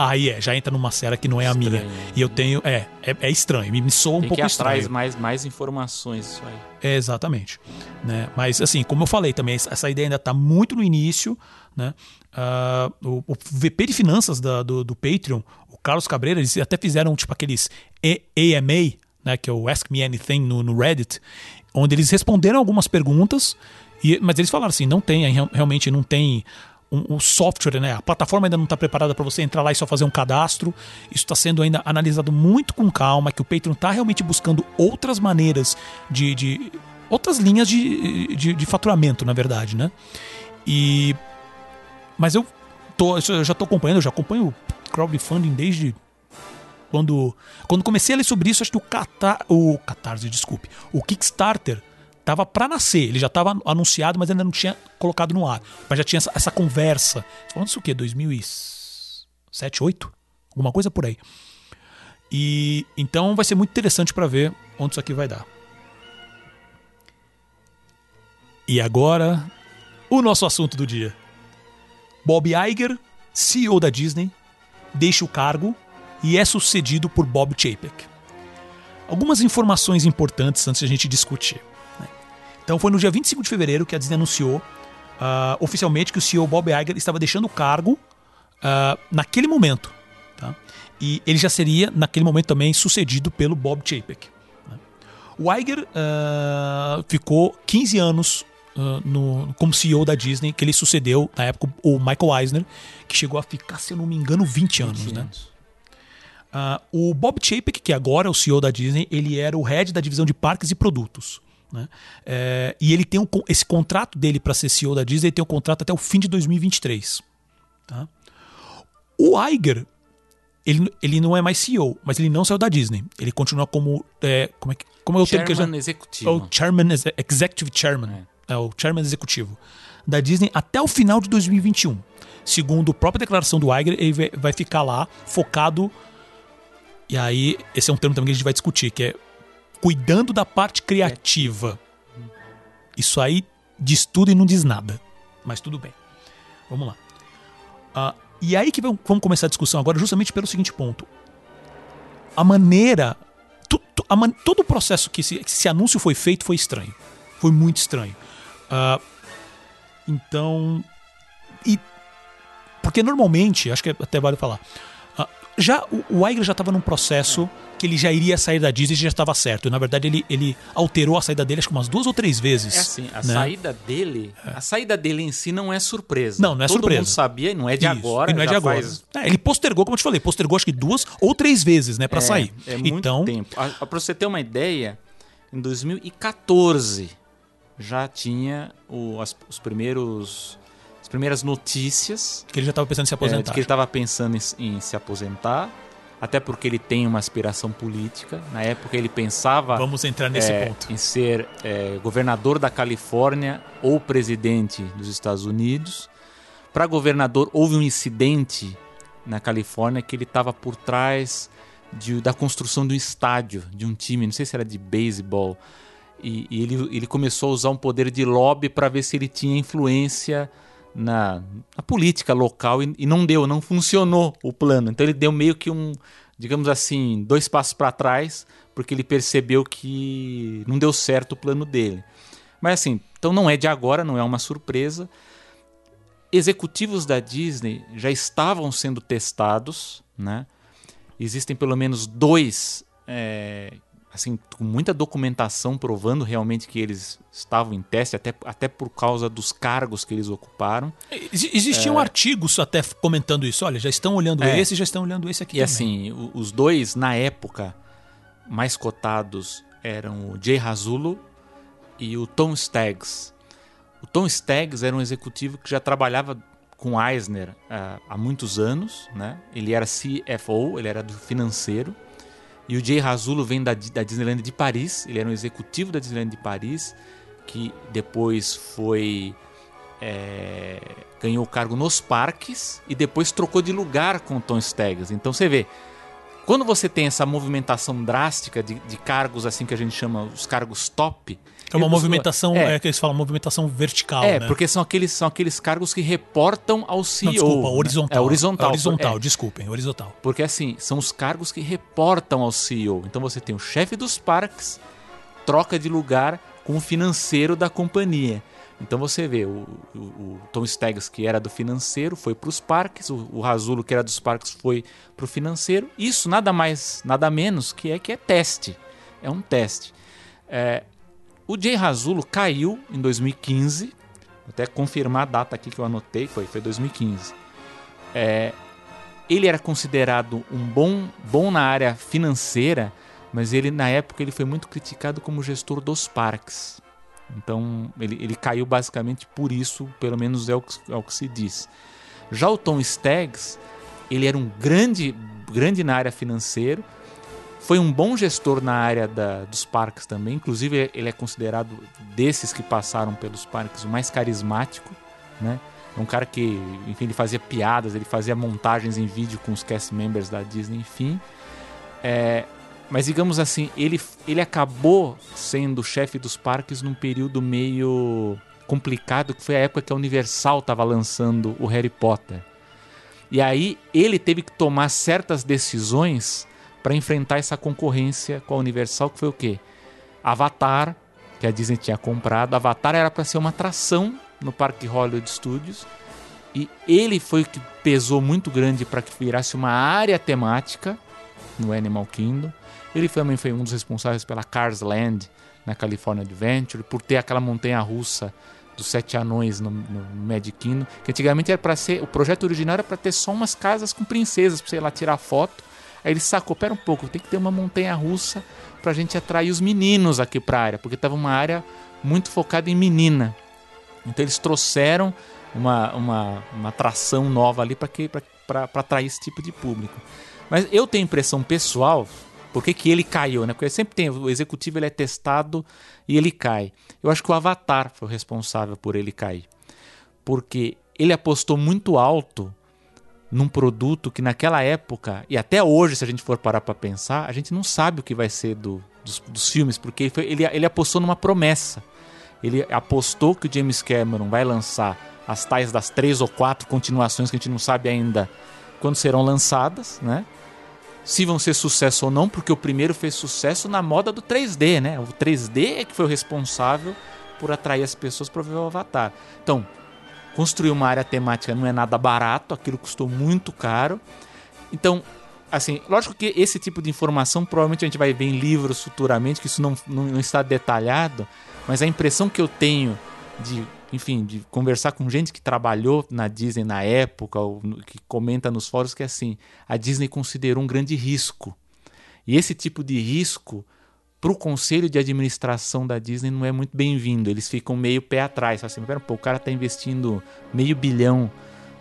Aí é, já entra numa série que não é a minha. Estranho? E eu tenho. É, é, é estranho, me, me soa um Tem que pouco atrás estranho. mais, mais informações isso aí. É, exatamente. Né? Mas, assim, como eu falei também, essa- ideia ainda está muito no início. Né? Ah, o, o VP de finanças da- do, do Patreon, o Carlos Cabreira, eles até fizeram tipo aqueles E- AMA, né? que é o Ask Me Anything no, no Reddit, onde eles responderam algumas perguntas, e, mas eles falaram assim: não tem, real- realmente não tem. Um, software, né? A plataforma ainda não está preparada para você entrar lá e só fazer um cadastro. Isso está sendo ainda analisado muito com calma, que o Patreon está realmente buscando outras maneiras de, de outras linhas de, de, de faturamento, na verdade, né? E mas eu tô, eu já tô acompanhando, eu já acompanho crowdfunding desde quando quando comecei a ler sobre isso, acho que o Catar, o Catarse, desculpe, o Kickstarter tava para nascer, ele já tava anunciado, mas ainda não tinha colocado no ar. Mas já tinha essa, essa conversa. Falando isso o quê? 2007, 8? Alguma coisa por aí. E então vai ser muito interessante para ver onde isso aqui vai dar. E agora, o nosso assunto do dia. Bob Iger, CEO da Disney, deixa o cargo e é sucedido por Bob Chapek. Algumas informações importantes antes de a gente discutir. Então foi no dia 25 de fevereiro que a Disney anunciou ah, oficialmente que o CEO Bob Iger estava deixando o cargo ah, naquele momento. tá? E ele já seria, naquele momento também, sucedido pelo Bob Chapek. né? O Iger ah, ficou 15 anos no- como CEO da Disney, que ele sucedeu, na época, o Michael Eisner, que chegou a ficar, se eu não me engano, 20 anos. 20 né? anos. Ah, o Bob Chapek, que agora é o CEO da Disney, ele era o head da divisão de parques e produtos. Né? É, e ele tem um esse contrato dele para ser CEO da Disney, ele tem um contrato até o fim de 2023. tá? O Iger, ele, ele não é mais CEO, mas ele não saiu da Disney. Ele continua como. É, como, é que, como é o termo que já- Chairman executivo. o Chairman, exe- Executive Chairman. É. o Chairman Executivo da Disney até o final de 2021. Segundo a própria declaração do Iger, ele vai- vai ficar lá focado. E aí, esse é um termo também que a gente vai discutir, que é cuidando da parte criativa. Isso aí diz tudo e não diz nada. Mas tudo bem. Vamos lá. Ah, e aí que vamos começar a discussão agora, justamente pelo seguinte ponto. A maneira. tu- tu- a man- todo o processo que esse, que esse anúncio foi feito foi estranho. Foi muito estranho. Ah, então. E. Porque normalmente, acho que até vale falar. Já o, o Iger já estava num processo que ele já iria sair da Disney e já estava certo. Na verdade, ele, ele alterou a saída dele acho que umas duas ou três vezes. É assim, a né? saída dele, a saída dele em si não é surpresa. Não, não é Todo surpresa. mundo sabia, não é de Isso, agora. e não é de agora. faz- É, ele postergou, como eu te falei, postergou acho que duas ou três vezes, né, para é, sair. É muito então, tempo. A, a- pra você ter uma ideia, em 2014 já tinha o- as, os primeiros, as primeiras notícias que ele já estava pensando em se é, aposentar. que ele estava pensando em, em se aposentar, até porque ele tem uma aspiração política. Na época ele pensava Vamos entrar nesse é, ponto. em ser é, governador da Califórnia ou presidente dos Estados Unidos. Para governador, houve um incidente na Califórnia que ele estava por trás de- da construção de um estádio, de um time, não sei se era de beisebol. E, e ele, ele começou a usar um poder de lobby para ver se ele tinha influência na, na política local e, e não deu, não funcionou o plano. Então ele deu meio que um, digamos assim, dois passos para trás, porque ele percebeu que não deu certo o plano dele. Mas assim, então não é de agora, não é uma surpresa. Executivos da Disney já estavam sendo testados, né? Existem pelo menos dois, é, assim, com muita documentação provando realmente que eles estavam em teste, até, até por causa dos cargos que eles ocuparam. Ex- Existiam artigos até comentando isso. Olha, já estão olhando É. esse, já estão olhando esse aqui. E também. assim, os dois, na época, mais cotados eram o Jay Razulo e o Tom Staggs. O Tom Staggs era um executivo que já trabalhava com Eisner ah, há muitos anos, né? Ele era CFO, ele era do financeiro. E o Jay Razulo vem da, da Disneyland de Paris, ele era um executivo da Disneyland de Paris, que depois foi é, ganhou cargo nos parques e depois trocou de lugar com o Tom Staggs. Então você vê, quando você tem essa movimentação drástica de, de cargos assim que a gente chama os cargos top, É uma movimentação, é, é, que eles falam, movimentação vertical, é, né? porque são aqueles, são aqueles cargos que reportam ao CEO. Não, desculpa, né? horizontal. É horizontal. horizontal, é. desculpem, horizontal. Porque assim, são os cargos que reportam ao CEO. Então você tem o chefe dos parques, troca de lugar com o financeiro da companhia. Então você vê o, o- o Tom Staggs, que era do financeiro, foi para os parques, o, o Razulo, que era dos parques, foi para o financeiro. Isso nada mais, nada menos que é que é teste. É um teste. É, o Jay Razulo caiu em 2015. Vou até confirmar a data aqui que eu anotei, foi, foi 2015. É, ele era considerado um bom, bom na área financeira, mas ele na época ele foi muito criticado como gestor dos parques. Então ele, ele caiu basicamente por isso, pelo menos é o, que, é o que se diz. Já o Tom Staggs, ele era um grande, grande na área financeira, foi um bom gestor na área da, dos parques também. Inclusive ele é considerado desses que passaram pelos parques o mais carismático, né? É um cara que, enfim, ele fazia piadas, ele fazia montagens em vídeo com os cast members da Disney, enfim. É, mas digamos assim, ele, ele acabou sendo chefe dos parques num período meio complicado, que foi a época que a Universal estava lançando o Harry Potter. E aí ele teve que tomar certas decisões para enfrentar essa concorrência com a Universal, que foi o quê? Avatar, que a Disney tinha comprado. Avatar era para ser uma atração no Parque Hollywood Studios. E ele foi o que pesou muito grande para que virasse uma área temática no Animal Kingdom. Ele também foi um dos responsáveis pela Cars Land na California Adventure, por ter aquela montanha russa dos sete anões no, no Magic Kingdom, que antigamente era para ser, o projeto original era para ter só umas casas com princesas, para você ir lá tirar foto. Aí ele sacou, pera um pouco, tem que ter uma montanha russa pra gente atrair os meninos aqui pra área, porque tava uma área muito focada em menina. Então eles trouxeram uma, uma, uma atração nova ali para atrair esse tipo de público. Mas eu tenho impressão pessoal, por que, que ele caiu, né? Porque sempre tem, o executivo ele é testado e ele cai. Eu acho que o Avatar foi o responsável por ele cair. Porque ele apostou muito alto num produto que naquela época, e até hoje, se a gente for parar para pensar, a gente não sabe o que vai ser do, dos, dos filmes, porque ele, foi, ele, ele apostou numa promessa. Ele apostou que o James Cameron vai lançar as tais das três ou quatro continuações que a gente não sabe ainda quando serão lançadas, né? Se vão ser sucesso ou não, porque o primeiro fez sucesso na moda do 3D, né? O 3D é que foi o responsável por atrair as pessoas para ver o Avatar. Então, construir uma área temática não é nada barato, aquilo custou muito caro. Então, assim, lógico que esse tipo de informação provavelmente a gente vai ver em livros futuramente, que isso não, não, não está detalhado, mas a impressão que eu tenho de, enfim, de conversar com gente que trabalhou na Disney na época, ou que comenta nos fóruns, que é assim, a Disney considerou um grande risco. E esse tipo de risco para o conselho de administração da Disney não é muito bem-vindo. Eles ficam meio pé atrás. Assim, pera, pô, o cara está investindo meio bilhão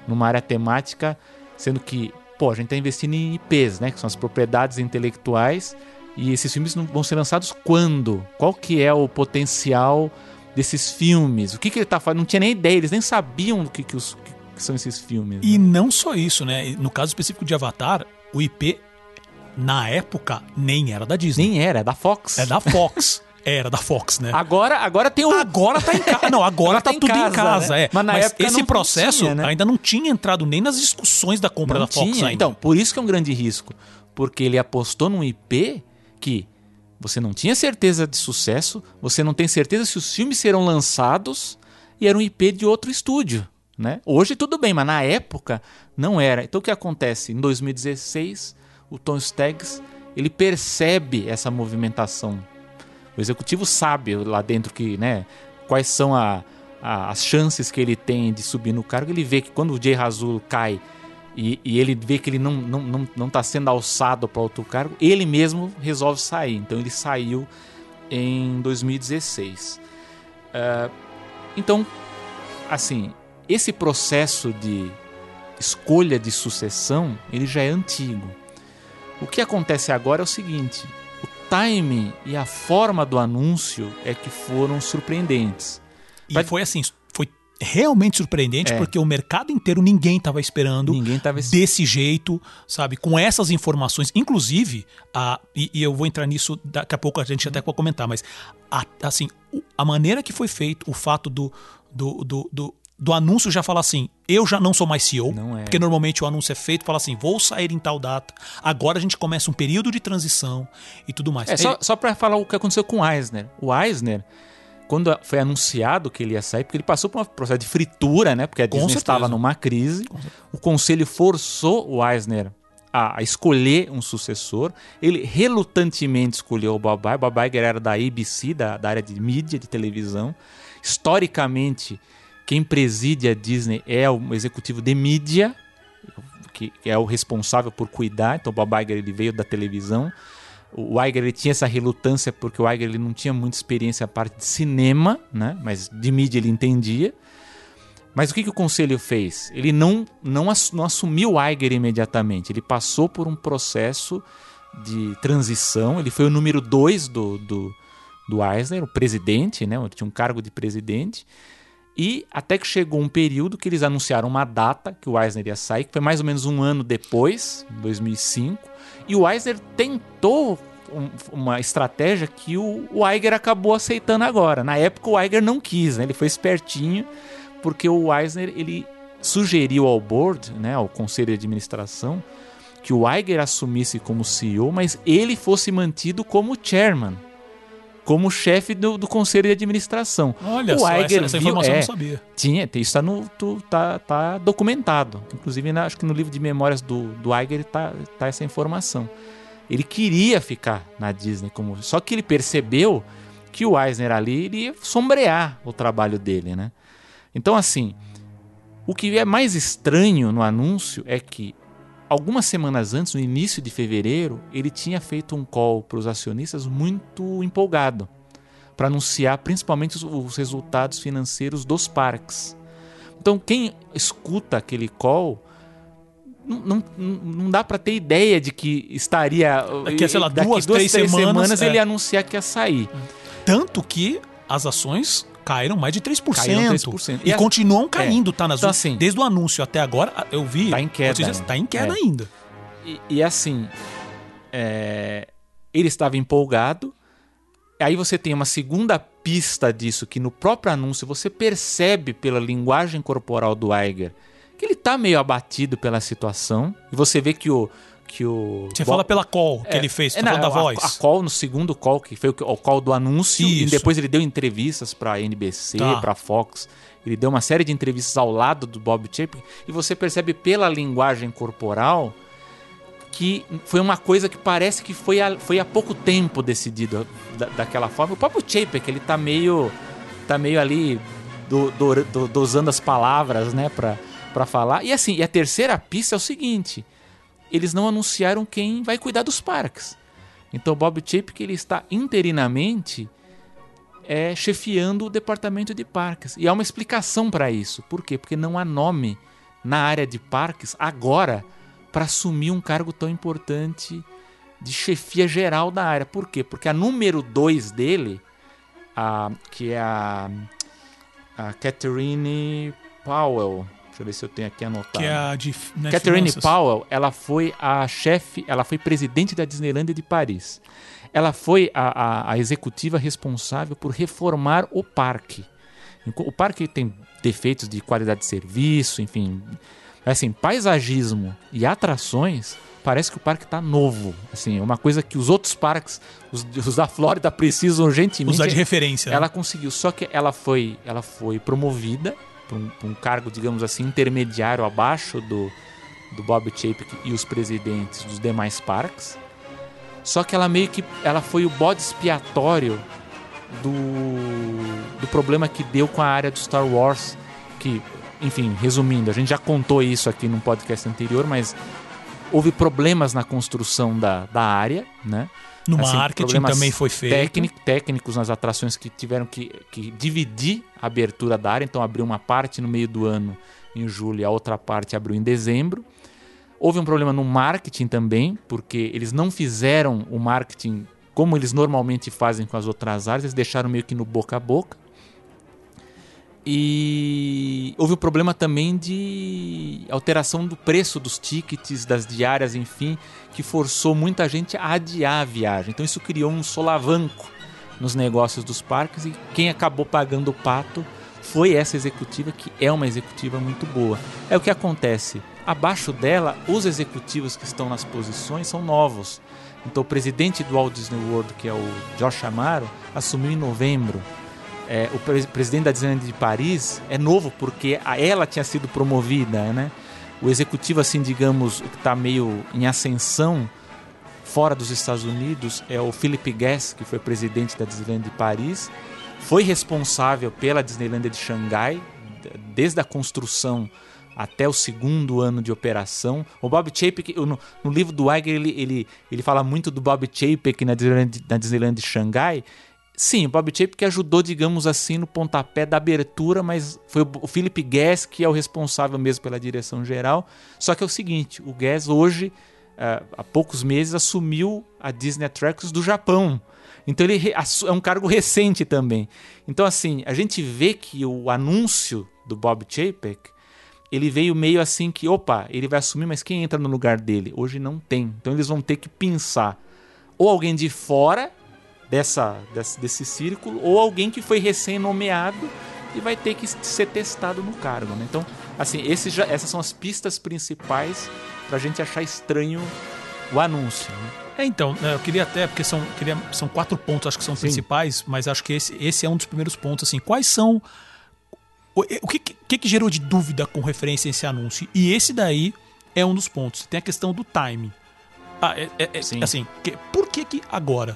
numa área temática, sendo que, pô, a gente está investindo em IPs, né? Que são as propriedades intelectuais. E esses filmes vão ser lançados quando? Qual que é o potencial desses filmes? O que, que ele está fazendo? Não tinha nem ideia, eles nem sabiam o que, que, os, que são esses filmes. E né? não só isso, né? No caso específico de Avatar, o IP na época, nem era da Disney. Nem era, é da Fox. É da Fox. Era da Fox, né? Agora, agora tem o. Agora tá em casa. Não, agora, tá, tá tudo casa, em casa, né? é. Mas, na Mas época esse processo tinha, né? ainda não tinha entrado nem nas discussões da compra não da Fox tinha. ainda. Então, por isso que é um grande risco. Porque ele apostou num IP que você não tinha certeza de sucesso, você não tem certeza se os filmes serão lançados e era um IP de outro estúdio. Né? Hoje tudo bem, mas na época não era. Então o que acontece? Em 2016, o Tom Staggs ele percebe essa movimentação. O executivo sabe lá dentro que, né, quais são a, a, as chances que ele tem de subir no cargo. Ele vê que quando o Jay Razul cai e, e, ele vê que ele não está não, não, não tá sendo alçado para outro cargo, ele mesmo resolve sair. Então ele saiu em 2016. Uh, então, assim, esse processo de escolha de sucessão ele já é antigo. O que acontece agora é o seguinte: o timing e a forma do anúncio é que foram surpreendentes. E foi assim, foi realmente surpreendente é. porque o mercado inteiro ninguém estava esperando ninguém tava... desse jeito, sabe, com essas informações, inclusive a e, e, eu vou entrar nisso daqui a pouco a gente até vai comentar, mas a, assim a maneira que foi feito, o fato do do, do, do do anúncio já fala assim: eu já não sou mais CEO, é. porque normalmente o anúncio é feito, fala assim: vou sair em tal data. Agora a gente começa um período de transição e tudo mais. É, só, só para falar o que aconteceu com o Eisner. O Eisner, quando foi anunciado que ele ia sair, porque ele passou por um processo de fritura, né? Porque a Disney estava numa crise. O conselho forçou o Eisner a escolher um sucessor. Ele relutantemente escolheu o Bob Iger. Bob Iger era da ABC, da, da área de mídia, de televisão. Historicamente, quem preside a Disney é o executivo de mídia, que é o responsável por cuidar. Então, o Bob Iger ele veio da televisão. O Iger ele tinha essa relutância porque o Iger ele não tinha muita experiência na parte de cinema, né? mas de mídia ele entendia. Mas o que, que o conselho fez? Ele não, não, não assumiu o Iger imediatamente. Ele passou por um processo de transição. Ele foi o número dois do, do, do Eisner, o presidente, né? ele tinha um cargo de presidente. E até que chegou um período que eles anunciaram uma data que o Eisner ia sair, que foi mais ou menos um ano depois, 2005. E o Eisner tentou um, uma estratégia que o, o Iger acabou aceitando agora. Na época o Iger não quis, né? ele foi espertinho, porque o Eisner ele sugeriu ao board, né, ao conselho de administração, que o Iger assumisse como CEO, mas ele fosse mantido como chairman como chefe do, do conselho de administração. Olha o só, essa, essa viu, informação é, eu não sabia. Tinha, isso está no, tu, tá, tá documentado. Inclusive, na, acho que no livro de memórias do, do Iger está tá essa informação. Ele queria ficar na Disney como. Só que ele percebeu que o Eisner ali iria sombrear o trabalho dele, né? Então, assim, o que é mais estranho no anúncio é que algumas semanas antes, no início de fevereiro, ele tinha feito um call para os acionistas muito empolgado para anunciar principalmente os, os, resultados financeiros dos parques. Então, quem escuta aquele call não, não, não dá para ter ideia de que estaria daqui, sei lá, daqui duas, duas três, três semanas, semanas é. ele anunciar que ia sair. Tanto que as ações caíram mais de 3%. Caíram 3%. E, e continuam é. caindo, é. tá? Nas então, assim, Desde o anúncio até agora, eu vi. Tá em queda. Né? tá em queda é. ainda. E, e assim, é, ele estava empolgado. Aí você tem uma segunda pista disso, que no próprio anúncio você percebe pela linguagem corporal do Iger que ele tá meio abatido pela situação. E você vê que o, que o. Você fala pela call que é, ele fez, tá é, não, da voz. A, a, call no segundo call, que foi o, call do anúncio, Isso. e depois ele deu entrevistas pra NBC, tá. pra Fox. Ele deu uma série de entrevistas ao lado do Bob Chapek, e você percebe pela linguagem corporal que foi uma coisa que parece que foi, há, foi há pouco tempo decidido da, daquela forma. O próprio Chapek, ele tá meio, tá meio ali do, do, do, dosando as palavras, né, pra, pra falar. E assim, e a terceira pista é o seguinte, eles não anunciaram quem vai cuidar dos parques. Então Bob Chapek, ele está interinamente é, chefiando o departamento de parques. E há uma explicação para isso. Por quê? Porque não há nome na área de parques agora para assumir um cargo tão importante de chefia geral da área. Por quê? Porque a número 2 dele, a, que é a, a Catherine Powell, deixa eu ver se eu tenho aqui anotado. Que é a de né, Catherine finanças. Powell, ela foi a chefe, ela foi presidente da Disneylandia de Paris. Ela foi a, a, a executiva responsável por reformar o parque. O parque tem defeitos de qualidade de serviço, enfim, assim, paisagismo e atrações, parece que o parque está novo. Assim, é uma coisa que os outros parques, os, os da Flórida, precisam urgentemente. Usar de referência. né? Ela conseguiu, só que ela foi, ela foi promovida para um, um cargo, digamos assim, intermediário abaixo do, do Bob Chapek e os presidentes dos demais parques. Só que ela meio que ela foi o bode expiatório do, do problema que deu com a área do Star Wars, que, enfim, resumindo, a gente já contou isso aqui num podcast anterior, mas houve problemas na construção da, da área, né? No Assim, marketing também foi feito. técnico- técnicos nas atrações que tiveram que, que dividir a abertura da área, então abriu uma parte no meio do ano, em julho, e a outra parte abriu em dezembro. Houve um problema no marketing também, porque eles não fizeram o marketing como eles normalmente fazem com as outras áreas, eles deixaram meio que no boca a boca. E houve o problema também de alteração do preço dos tickets, das diárias, enfim, que forçou muita gente a adiar a viagem. Então isso criou um solavanco nos negócios dos parques e quem acabou pagando o pato foi essa executiva, que é uma executiva muito boa. É o que acontece. Abaixo dela, os executivos que estão nas posições são novos. Então o presidente do Walt Disney World, que é o Josh Amaro, assumiu em novembro. É, o pre- presidente da Disneyland de Paris é novo porque a ela tinha sido promovida, né? O executivo, assim, digamos, que está meio em ascensão fora dos Estados Unidos é o Philip Guest, que foi presidente da Disneyland de Paris, foi responsável pela Disneyland de Xangai desde a construção até o segundo ano de operação. O Bob Chapek, no, no livro do Iger, ele, ele, ele fala muito do Bob Chapek na Disneyland, na Disneyland de Xangai. Sim, o Bob Chapek ajudou, digamos assim, no pontapé da abertura, mas foi o Philip Guest que é o responsável mesmo pela direção geral. Só que é o seguinte, o Guest hoje, ah, há poucos meses, assumiu a Disney Attractions do Japão. Então ele é um cargo recente também. Então assim, a gente vê que o anúncio do Bob Chapek, ele veio meio assim que, opa, ele vai assumir, mas quem entra no lugar dele? Hoje não tem. Então eles vão ter que pensar ou alguém de fora dessa, desse, desse círculo, ou alguém que foi recém-nomeado e vai ter que ser testado no cargo. Né? Então, assim, esses já- essas são as pistas principais pra gente achar estranho o anúncio. né? É, então, né, eu queria até, porque são, queria, são quatro pontos, acho que são Sim. principais, mas acho que esse, esse é um dos primeiros pontos, assim, quais são... O, o que, que, que gerou de dúvida com referência a esse anúncio? E esse daí é um dos pontos. Tem a questão do timing. Ah, é, é- é- Sim. assim, que- por que que agora?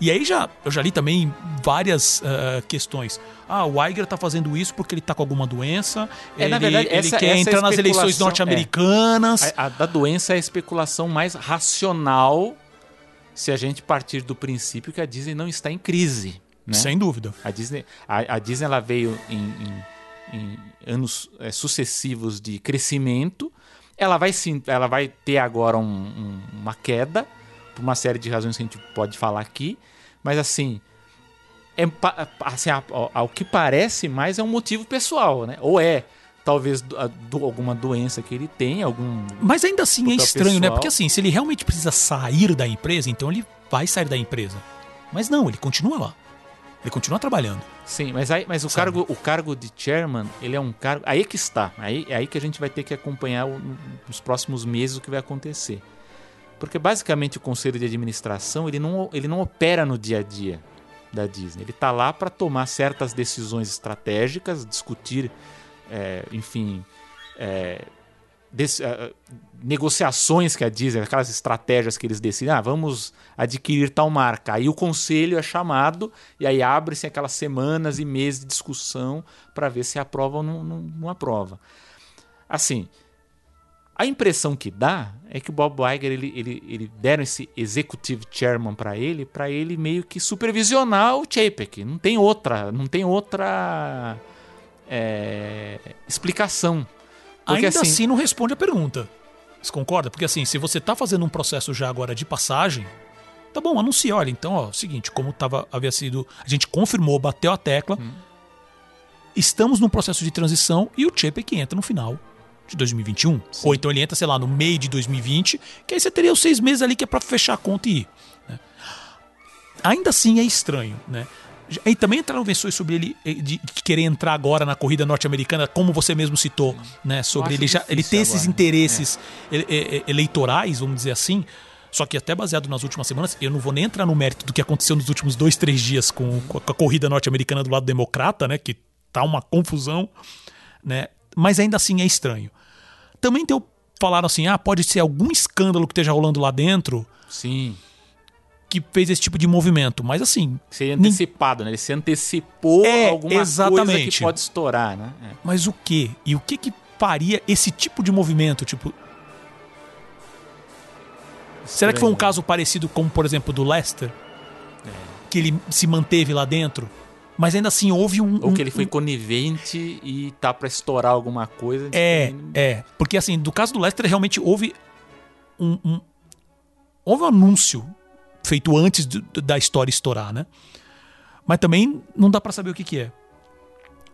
E aí já, eu já li também várias ah, questões. Ah, o Iger tá fazendo isso porque ele tá com alguma doença. É, ele, na verdade, ele essa- quer essa é entrar nas eleições especulação, norte-americanas. A, a da doença é a especulação mais racional se a gente partir do princípio que a Disney não está em crise. Né? Sem dúvida. A Disney, a, a Disney ela veio em, em- em anos eh, sucessivos de crescimento. Ela vai sim, ela vai ter agora um- um- uma queda por uma série de razões que a gente pode falar aqui, mas assim, é, assim ao, ao que parece mais é um motivo pessoal, né? Ou é talvez do- do- alguma doença que ele tem, algum Mas ainda assim é estranho, né? pessoal. Porque assim, se ele realmente precisa sair da empresa, então ele vai sair da empresa. Mas não, ele continua lá. Ele continua trabalhando. Sim, mas, aí, mas o, Sabe? cargo, o cargo de chairman, ele é um cargo. Aí é que está. Aí, é aí que a gente vai ter que acompanhar o- nos próximos meses o que vai acontecer. Porque basicamente o conselho de administração ele não, ele não opera no dia a dia da Disney. Ele está lá para tomar certas decisões estratégicas, discutir, é, enfim, é, ah, ah, negociações que a Disney, aquelas estratégias que eles decidem, ah, vamos adquirir tal marca. Aí o conselho é chamado e aí abre-se aquelas semanas e meses de discussão para ver se aprova ou não, não, não aprova. Assim, a impressão que dá é que o Bob Iger ele, ele, ele deram esse executive chairman para ele, para ele meio que supervisionar o Chapek. Não tem outra, não tem outra é, explicação. Porque, Ainda assim, não responde a pergunta. Você concorda? Porque assim, se você tá fazendo um processo já agora de passagem, tá bom, anuncia. Olha, então, ó, seguinte, como tava, havia sido. A gente confirmou, bateu a tecla. Hum. Estamos num processo de transição e o Chapek entra no final de 2021. Ou então ele entra, sei lá, no meio de 2020, que aí você teria os seis meses ali que é pra fechar a conta e ir. né? Ainda assim é estranho, né? E também entraram versões sobre ele eh, de, querer entrar agora na corrida norte-americana, como você mesmo citou, né? Sobre ele já ele ter esses agora, né? interesses ele- eh, eleitorais, vamos dizer assim. Só que até baseado nas últimas semanas, eu não vou nem entrar no mérito do que aconteceu nos últimos dois, três dias com, com a corrida norte-americana do lado democrata, né? Que tá uma confusão, né? Mas ainda assim é estranho. Também tem, o- falaram assim, ah, pode ser algum escândalo que esteja rolando lá dentro Sim. que fez esse tipo de movimento. Mas assim, Seria antecipado, né? Ele se antecipou É, alguma coisa exatamente. que pode estourar, né? É. mas o que? E o que que faria esse tipo de movimento? Tipo, será que foi um Estranho. caso parecido com, por exemplo, do Lester? Que ele se manteve lá dentro? Mas ainda assim houve um. Ou um- que ele foi conivente e tá pra estourar alguma coisa. É, é. Porque assim, do caso do Lester, realmente houve um. um- houve um anúncio feito antes do- da história estourar, né? Mas também não dá pra saber o que, que é.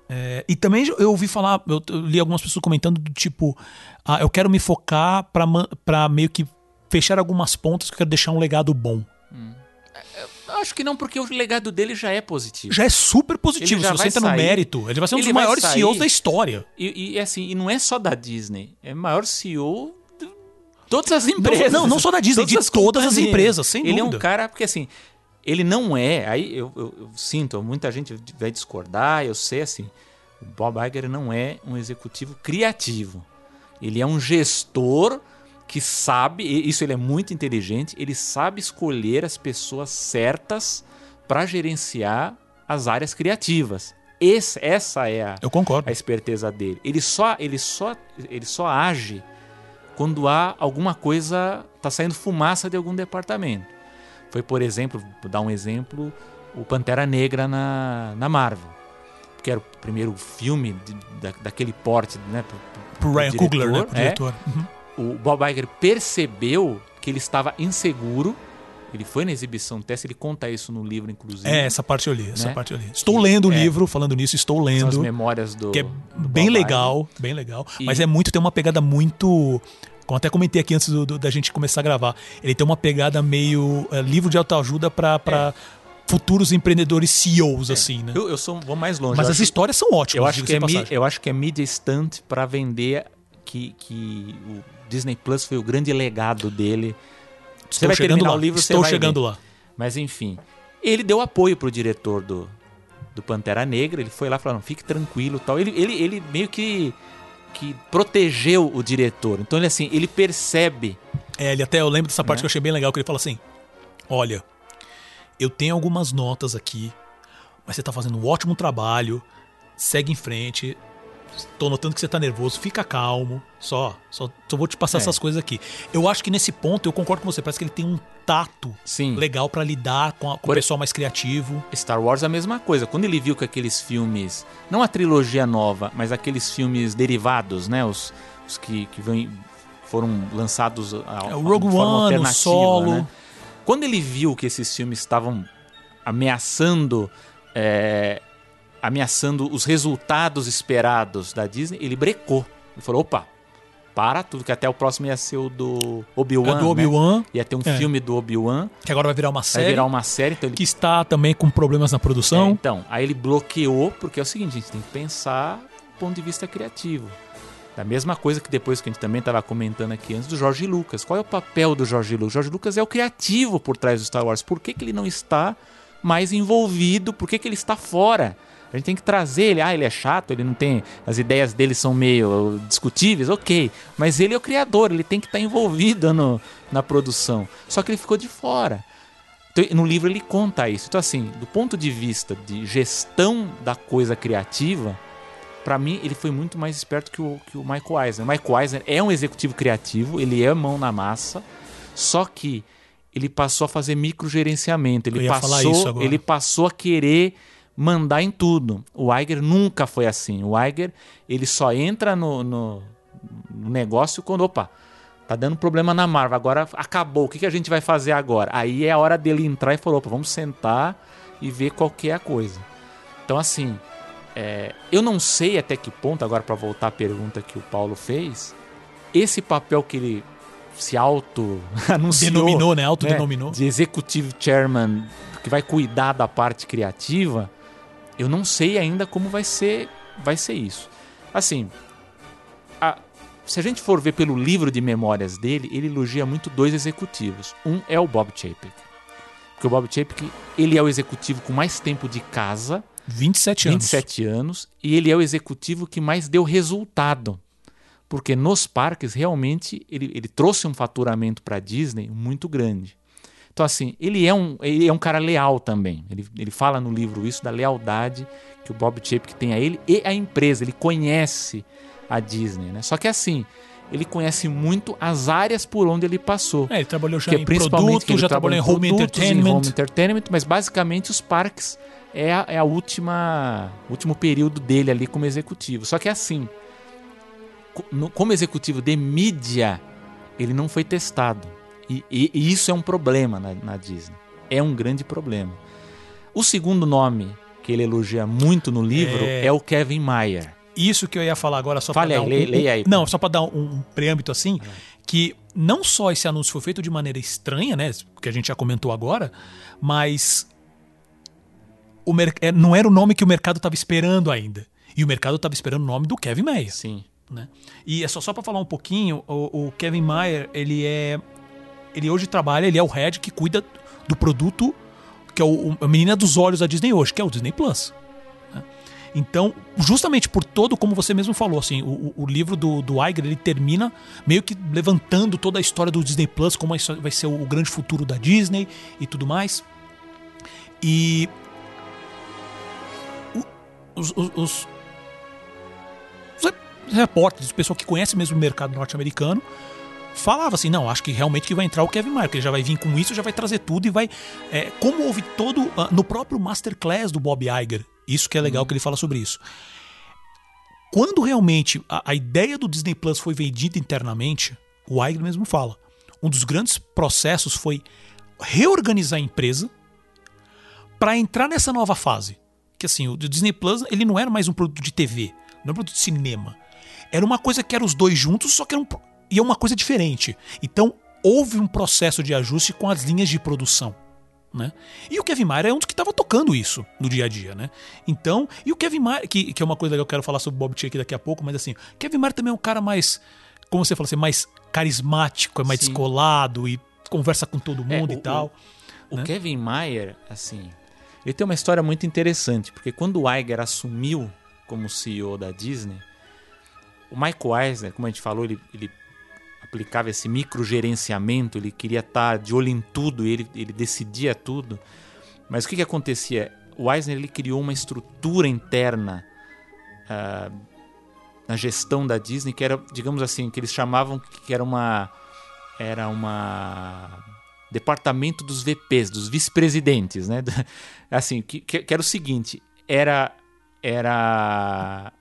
É, E também eu ouvi falar, eu, li algumas pessoas comentando do tipo, ah, eu quero me focar pra meio que fechar algumas pontas que eu quero deixar um legado bom. Acho que não, porque o legado dele já é positivo. Já é super positivo, Ele se você entra no sair- mérito. Ele vai ser um ele dos maiores sair- CEOs da história. E, e, assim, e não é só da Disney, é o maior CEO de todas as empresas. não, não só da Disney, de todas as companhias. empresas, sem Ele é dúvida. um cara, porque assim, ele não é, aí eu, eu- eu sinto, muita gente vai discordar, eu sei assim, o Bob Iger não é um executivo criativo. Ele é um gestor que sabe, isso ele é muito inteligente, ele sabe escolher as pessoas certas para gerenciar as áreas criativas. Esse- essa é a, Eu concordo. a esperteza dele. Ele só, ele só, ele só age quando há alguma coisa tá saindo fumaça de algum departamento. Foi, por exemplo, vou dar um exemplo, o Pantera Negra na, na Marvel, que era o primeiro filme de- da, daquele porte, né? pro- pro- Pro Ryan Coogler, né? diretor, Pro é. diretor. Uhum. O Bob Iger percebeu que ele estava inseguro. Ele foi na exibição teste, ele conta isso no livro, inclusive. É, essa parte eu li, essa Né? parte eu li. Estou lendo o É. livro, falando nisso, estou São as lendo. memórias do. Que é do bem Bob legal, bem legal. E- Mas é muito, tem uma pegada muito. Como até comentei aqui antes do- do- da gente começar a gravar. Ele tem uma pegada meio é, livro de autoajuda para pra futuros empreendedores CEOs, assim, né? Iger. Eu, eu sou, vou mais longe. Mas eu as acho- histórias são ótimas, Eu acho, que é mi- eu acho que é mídia estante para vender que, que o Disney Plus foi o grande legado dele. Você Estou vai chegando terminar lá. o livro, você Estou vai chegando ver. lá. Mas enfim, ele deu apoio pro diretor do, do Pantera Negra. Ele foi lá falando, fique tranquilo, tal. Ele, ele, ele meio que que protegeu o diretor. Então ele assim, ele percebe. É, ele até eu lembro dessa parte Né? que eu achei bem legal, que ele fala assim: Olha, eu tenho algumas notas aqui, mas você tá fazendo um ótimo trabalho, segue em frente. Tô notando que você tá nervoso, fica calmo. Só, só, só vou te passar É. essas coisas aqui. Eu acho que nesse ponto eu concordo com você, parece que ele tem um tato Sim. legal pra lidar com, a- com o pessoal mais criativo. Star Wars é a mesma coisa. Quando ele viu que aqueles filmes, não a trilogia nova, mas aqueles filmes derivados, né, os, os que, que vem- foram lançados a, É, o Rogue One, o alternativa, Solo. né? Quando ele viu que esses filmes estavam ameaçando é, ameaçando os resultados esperados da Disney, ele brecou. Ele falou: opa, para tudo, que até o próximo ia ser o do Obi-Wan. É do né? Obi-Wan, Ia ter um É. filme do Obi-Wan, que agora vai virar uma vai série, virar uma série, então ele que está também com problemas na é, produção. então, aí ele bloqueou, porque é o seguinte, a gente tem que pensar do ponto de vista criativo. Da mesma coisa que depois que a gente também estava comentando aqui antes do Jorge Lucas. Qual é o papel do Jorge Lucas? Jorge Lucas é o criativo por trás do Star Wars. Por que, que ele não está mais envolvido? Por que, que ele está fora? A gente tem que trazer ele. Ah, ele é chato, ele não tem. As ideias dele são meio discutíveis, ok. Mas ele é o criador, ele tem que estar tá envolvido no, na produção. Só que ele ficou de fora. Então, no livro ele conta isso. Então, assim, do ponto de vista de gestão da coisa criativa, para mim ele foi muito mais esperto que o, que o Michael Eisner. O Michael Eisner é um executivo criativo, ele é mão na massa, só que ele passou a fazer microgerenciamento. Ele passou, ele passou a querer mandar em tudo. O Iger nunca foi assim. O Iger ele só entra no, no, no negócio quando opa Tá dando problema na Marvel, agora acabou. O que, que a gente vai fazer agora? Aí é a hora dele entrar e falou: vamos sentar e ver qual que é a coisa. Então, assim, é, eu não sei até que ponto, agora para voltar à pergunta que o Paulo fez, esse papel que ele se auto-anunciou. Denominou, né? Autodenominou. Né? De executive chairman, que vai cuidar da parte criativa, eu não sei ainda como vai ser, vai ser isso. Assim, a, se a gente for ver pelo livro de memórias dele, ele elogia muito dois executivos. Um é o Bob Chapek. Porque o Bob Chapek, ele é o executivo com mais tempo de casa. 27 anos. 27 anos. E ele é o executivo que mais deu resultado. Porque nos parques, realmente, ele, ele trouxe um faturamento para a Disney muito grande. Então, assim, ele é um, ele é um cara leal também. Ele, ele fala no livro isso, da lealdade que o Bob Chapek tem a ele e a empresa. Ele conhece a Disney, né? Só que assim, ele conhece muito as áreas por onde ele passou. É, ele trabalhou já que, em produto, já trabalhou em home entertainment. Em home entertainment, mas basicamente os parques é a, é a última último período dele ali como executivo. Só que assim, como executivo de mídia, ele não foi testado. E, e, e isso é um problema na, na Disney. É um grande problema. O segundo nome que ele elogia muito no livro é, é o Kevin Mayer. Isso que eu ia falar agora, só para dar um, leia, leia aí. Não, só para dar um, um preâmbito assim, é. que não só esse anúncio foi feito de maneira estranha, né, que a gente já comentou agora, mas o é, não era o nome que o mercado estava esperando ainda. E o mercado estava esperando o nome do Kevin Mayer. Sim. Né? E é só, só para falar um pouquinho, o, o, Kevin Mayer, ele é. Ele hoje trabalha, ele é o head que cuida do produto, que é o, a menina dos olhos da Disney hoje, que é o Disney Plus. Então, justamente por todo, como você mesmo falou, assim, o, o livro do, do Iger, ele termina meio que levantando toda a história do Disney Plus, como vai ser o, o grande futuro da Disney e tudo mais. E os, os, os, os repórteres, o pessoal que conhece mesmo o mercado norte-americano, falava assim, não, acho que realmente que vai entrar o Kevin Mayer, que ele já vai vir com isso, já vai trazer tudo e vai... É, como houve todo... Uh, no próprio Masterclass do Bob Iger, isso que é legal hum. que ele fala sobre isso. Quando realmente a, a, ideia do Disney Plus foi vendida internamente, o Iger mesmo fala, um dos grandes processos foi reorganizar a empresa para entrar nessa nova fase. Que assim, o Disney Plus ele não era mais um produto de TV, não era um produto de cinema. Era uma coisa que era os dois juntos, só que era um, e é uma coisa diferente. Então houve um processo de ajuste com as linhas de produção. Né? E o Kevin Mayer é um dos que estava tocando isso no dia a dia, né? Então, e o Kevin Mayer, que, que é uma coisa que eu quero falar sobre o Bob Chuck daqui a pouco, mas assim, o Kevin Mayer também é um cara mais, como você falou assim, mais carismático, é mais Sim. descolado e conversa com todo é, mundo é, o, e tal. O, né? o, Kevin Mayer, assim, ele tem uma história muito interessante, porque quando o Iger assumiu como CEO da Disney, o Michael Eisner, como a gente falou, ele, ele aplicava esse microgerenciamento, ele queria estar de olho em tudo, ele, ele decidia tudo. Mas o que, que acontecia? O Eisner ele criou uma estrutura interna uh, na gestão da Disney que era, digamos assim, que eles chamavam que era uma era uma departamento dos VPs, dos vice-presidentes, né? Assim, que, que, era o seguinte, era era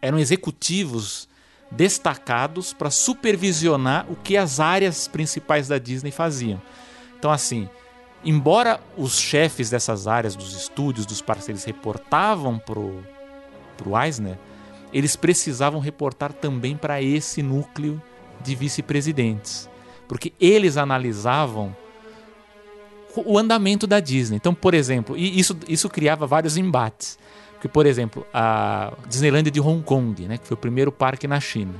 eram executivos destacados para supervisionar o que as áreas principais da Disney faziam. Então, assim, embora os chefes dessas áreas, dos estúdios, dos parceiros, reportavam pro, pro Eisner, eles precisavam reportar também para esse núcleo de vice-presidentes, porque eles analisavam o andamento da Disney. Então, por exemplo, e isso, isso criava vários embates. Porque, por exemplo, a Disneylandia de Hong Kong, né, que foi o primeiro parque na China.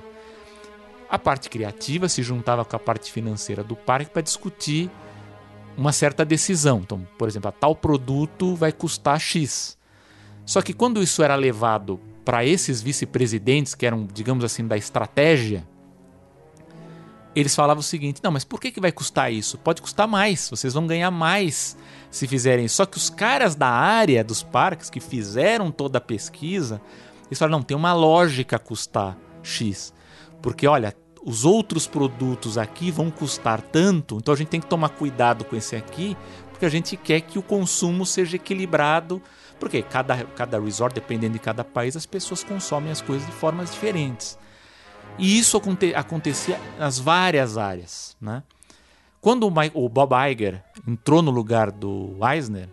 A parte criativa se juntava com a parte financeira do parque para discutir uma certa decisão. Então, por exemplo, a tal produto vai custar X. Só que quando isso era levado para esses vice-presidentes, que eram, digamos assim, da estratégia, eles falavam o seguinte: não, mas por que, que vai custar isso? Pode custar mais, vocês vão ganhar mais se fizerem. Só que os caras da área dos parques que fizeram toda a pesquisa, eles falaram: não, tem uma lógica custar X. Porque, olha, os outros produtos aqui vão custar tanto, então a gente tem que tomar cuidado com esse aqui, porque a gente quer que o consumo seja equilibrado. Porque cada, cada resort, dependendo de cada país, as pessoas consomem as coisas de formas diferentes. E isso aconte acontecia nas várias áreas. Né? Quando o Bob Iger entrou no lugar do Eisner,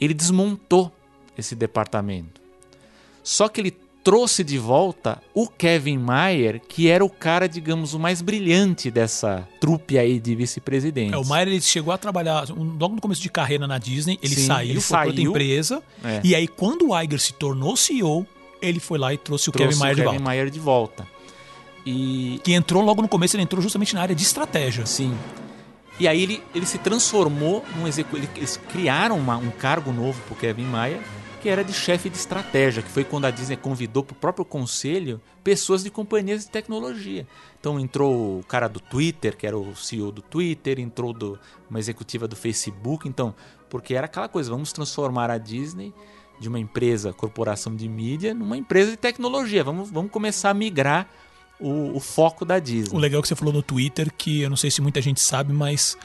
ele desmontou esse departamento. Só que ele trouxe de volta o Kevin Mayer, que era o cara, digamos, o mais brilhante dessa trupe aí de vice-presidentes. É, o Mayer ele chegou a trabalhar logo no começo de carreira na Disney, ele Sim, saiu, ele foi saiu, outra empresa, é. e aí quando o Iger se tornou CEO, ele foi lá e trouxe o trouxe Kevin Mayer de volta. Kevin Mayer de volta. E... Que entrou logo no começo, ele entrou justamente na área de estratégia. Sim. E aí ele, ele se transformou num executivo. Eles criaram uma, um cargo novo pro Kevin Mayer, que era de chefe de estratégia, que foi quando a Disney convidou para o próprio conselho pessoas de companhias de tecnologia. Então entrou o cara do Twitter, que era o CEO do Twitter, entrou do, uma executiva do Facebook, então, porque era aquela coisa, vamos transformar a Disney de uma empresa, corporação de mídia, numa empresa de tecnologia. Vamos, vamos começar a migrar o, o, foco da Disney. O legal é que você falou no Twitter, que eu não sei se muita gente sabe, mas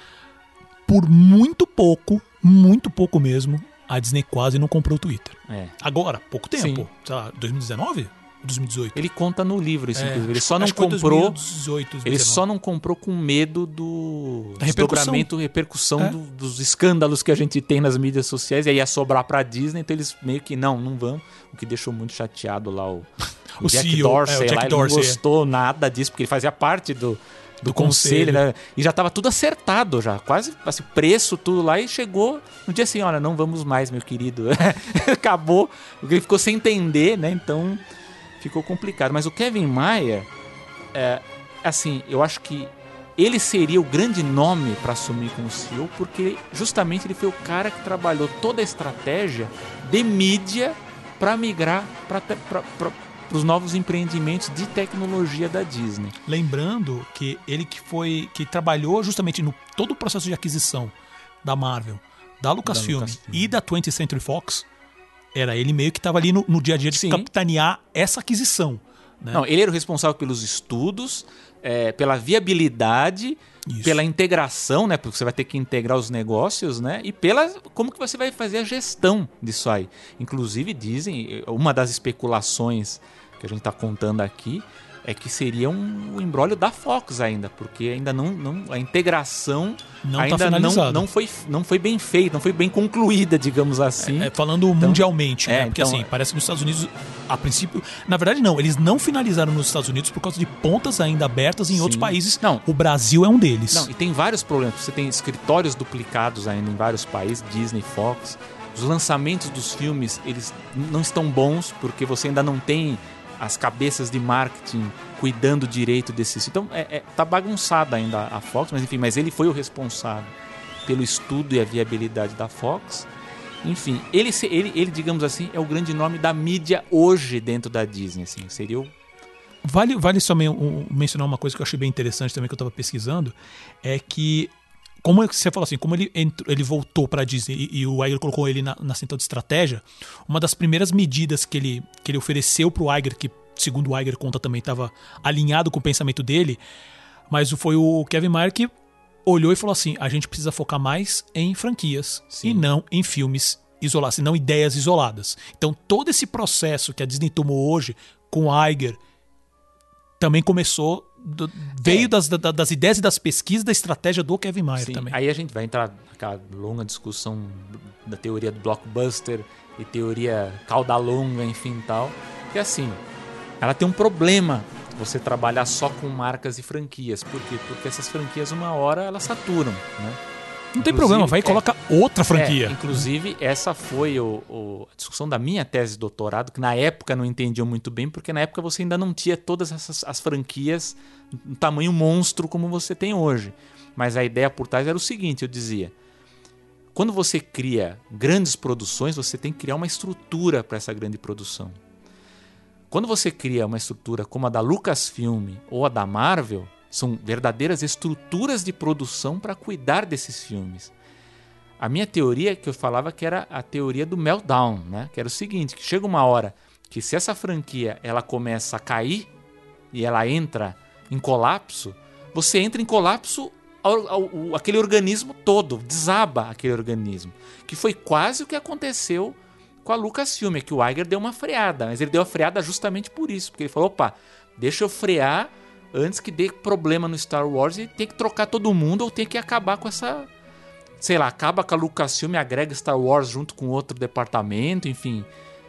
por muito pouco, muito pouco mesmo, a Disney quase não comprou o Twitter. É. Agora, pouco tempo. Sim. Sei lá, 2019? 2018. Ele conta no livro isso, é, inclusive. Ele só não comprou. 2018, ele só não comprou com medo do da repercussão, repercussão é. do, dos escândalos que a gente tem nas mídias sociais. E aí ia sobrar pra Disney, então eles meio que não, não vão. O que deixou muito chateado lá o, o, o Jack CEO, Dorsey. É, o Jack lá, Dorsey, ele não gostou é. nada disso, porque ele fazia parte do, do, conselho, conselho, né? E já estava tudo acertado já, quase assim, preço, tudo lá, e chegou no dia assim, olha, não vamos mais, meu querido. Acabou, ele ficou sem entender, né? Então ficou complicado. Mas o Kevin Mayer, é, assim, eu acho que ele seria o grande nome para assumir como CEO, porque justamente ele foi o cara que trabalhou toda a estratégia de mídia para migrar para para os novos empreendimentos de tecnologia da Disney. Lembrando que ele que foi que trabalhou justamente no todo o processo de aquisição da Marvel, da Lucasfilm, da Lucasfilm. e da 20th Century Fox, era ele meio que estava ali no, no, dia a dia de Sim. capitanear essa aquisição. Né? Não, ele era o responsável pelos estudos, é, pela viabilidade, Isso. pela integração, né? Porque você vai ter que integrar os negócios, né? E pela como que você vai fazer a gestão disso aí. Inclusive dizem uma das especulações que a gente está contando aqui é que seria um, embrólio da Fox ainda, porque ainda não, não a integração não tá ainda tá não, não, foi, não foi bem feita, não foi bem concluída, digamos assim. É, é, falando então, mundialmente, né? É, porque então, assim, parece que nos Estados Unidos, a princípio, na verdade não, eles não finalizaram nos Estados Unidos por causa de pontas ainda abertas em sim. outros países. Não, o Brasil é um deles. Não, e tem vários problemas. Você tem escritórios duplicados ainda em vários países, Disney, Fox. Os lançamentos dos filmes, eles não estão bons porque você ainda não tem as cabeças de marketing cuidando direito desses. Então, é, é, tá bagunçada ainda a Fox, mas enfim, mas ele foi o responsável pelo estudo e a viabilidade da Fox. Enfim, ele, ele, ele digamos assim, é o grande nome da mídia hoje dentro da Disney. Assim, seria o Vale, vale só um, mencionar uma coisa que eu achei bem interessante também que eu estava pesquisando, é que como você falou assim, como ele, entrou, ele voltou para a Disney e, e, o Iger colocou ele na, na central de estratégia, uma das primeiras medidas que ele, que ele ofereceu para o Iger, que segundo o Iger conta também estava alinhado com o pensamento dele, mas foi o Kevin Mayer que olhou e falou assim: a gente precisa focar mais em franquias Sim. e não em filmes isolados, e não ideias isoladas. Então todo esse processo que a Disney tomou hoje com o Iger também começou do, veio é. das, das, das, ideias e das pesquisas da estratégia do Kevin Mayer Sim, também. Aí a gente vai entrar naquela longa discussão da teoria do blockbuster e teoria cauda longa, enfim tal. Que assim, ela tem um problema você trabalhar só com marcas e franquias. Por quê? Porque essas franquias, uma hora, elas saturam, né? Não tem problema, vai e é, coloca outra franquia. É, inclusive, essa foi o, o, a discussão da minha tese de doutorado, que na época não entendiam muito bem, porque na época você ainda não tinha todas essas as franquias no tamanho monstro como você tem hoje. Mas a ideia por trás era o seguinte: eu dizia, quando você cria grandes produções, você tem que criar uma estrutura para essa grande produção. Quando você cria uma estrutura como a da Lucasfilm ou a da Marvel, são verdadeiras estruturas de produção para cuidar desses filmes. A minha teoria que eu falava que era a teoria do meltdown, né? Que era o seguinte, que chega uma hora que se essa franquia ela começa a cair e ela entra em colapso, você entra em colapso aquele organismo todo, desaba aquele organismo. Que foi quase o que aconteceu com a Lucasfilm, é que o Iger deu uma freada, mas ele deu a freada justamente por isso, porque ele falou, opa, deixa eu frear antes que dê problema no Star Wars e tem que trocar todo mundo ou tem que acabar com essa sei lá, acaba com a Lucasfilm e agrega Star Wars junto com outro departamento, enfim,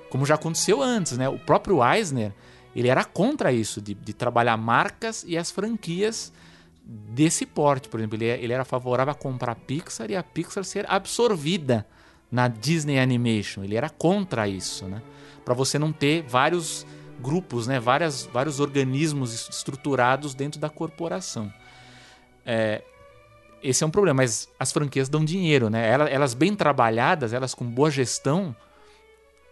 como já aconteceu antes, né? O próprio Eisner, ele era contra isso, de, de trabalhar marcas e as franquias desse porte. Por exemplo, ele, ele era favorável a comprar a Pixar e a Pixar ser absorvida na Disney Animation. Ele era contra isso, né? Para você não ter vários grupos, né? Várias, vários organismos estruturados dentro da corporação. É, esse é um problema, mas as franquias dão dinheiro, né? Elas, elas bem trabalhadas, elas com boa gestão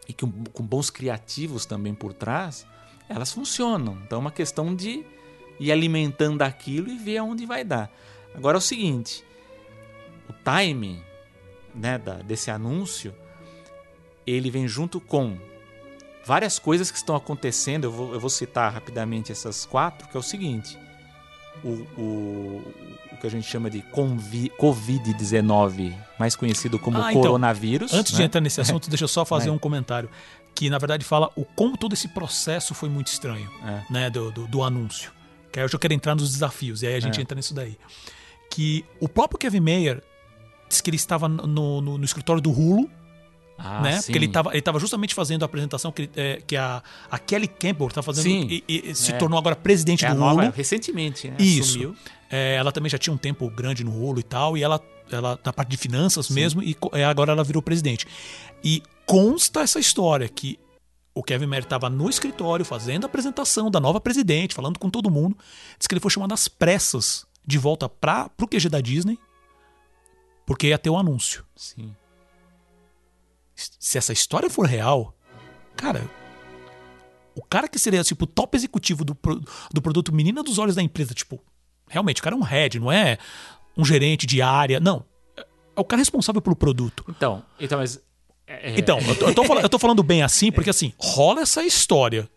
e com, com bons criativos também por trás, elas funcionam. Então é uma questão de ir alimentando aquilo e ver aonde vai dar. Agora é o seguinte, o timing né, da, desse anúncio, ele vem junto com várias coisas que estão acontecendo. Eu vou, eu vou citar rapidamente essas quatro, que é o seguinte o, o, o que a gente chama de Covid-19, mais conhecido como ah, então, coronavírus. Antes né? de entrar nesse assunto, deixa eu só fazer é. um comentário. Que na verdade fala o como todo esse processo foi muito estranho, é. né? Do, do, do, anúncio. Que aí eu já quero entrar nos desafios, e aí a gente é. entra nisso daí. Que o próprio Kevin Mayer disse que ele estava no, no, no escritório do Hulu, ah, né? Sim. Porque ele estava ele tava justamente fazendo a apresentação que, é, que a, a Kelly Campbell está fazendo e, e, se é. tornou agora presidente é do Hulu. recentemente, né? Isso. É, ela também já tinha um tempo grande no Hulu e tal, e ela, ela na parte de finanças sim. mesmo, e é, agora ela virou presidente. E consta essa história que o Kevin Merritt estava no escritório fazendo a apresentação da nova presidente, falando com todo mundo. Diz que ele foi chamado às pressas de volta para o QG da Disney, porque ia ter o um anúncio. Sim se essa história for real, cara, o cara que seria tipo o top executivo do, do produto Menina dos Olhos da empresa, tipo, realmente, o cara é um head, não é um gerente de área, não. É o cara responsável pelo produto. Então, então, mas. É... é então, eu tô, eu, tô falando, eu tô, falando, bem assim, porque assim, rola essa história.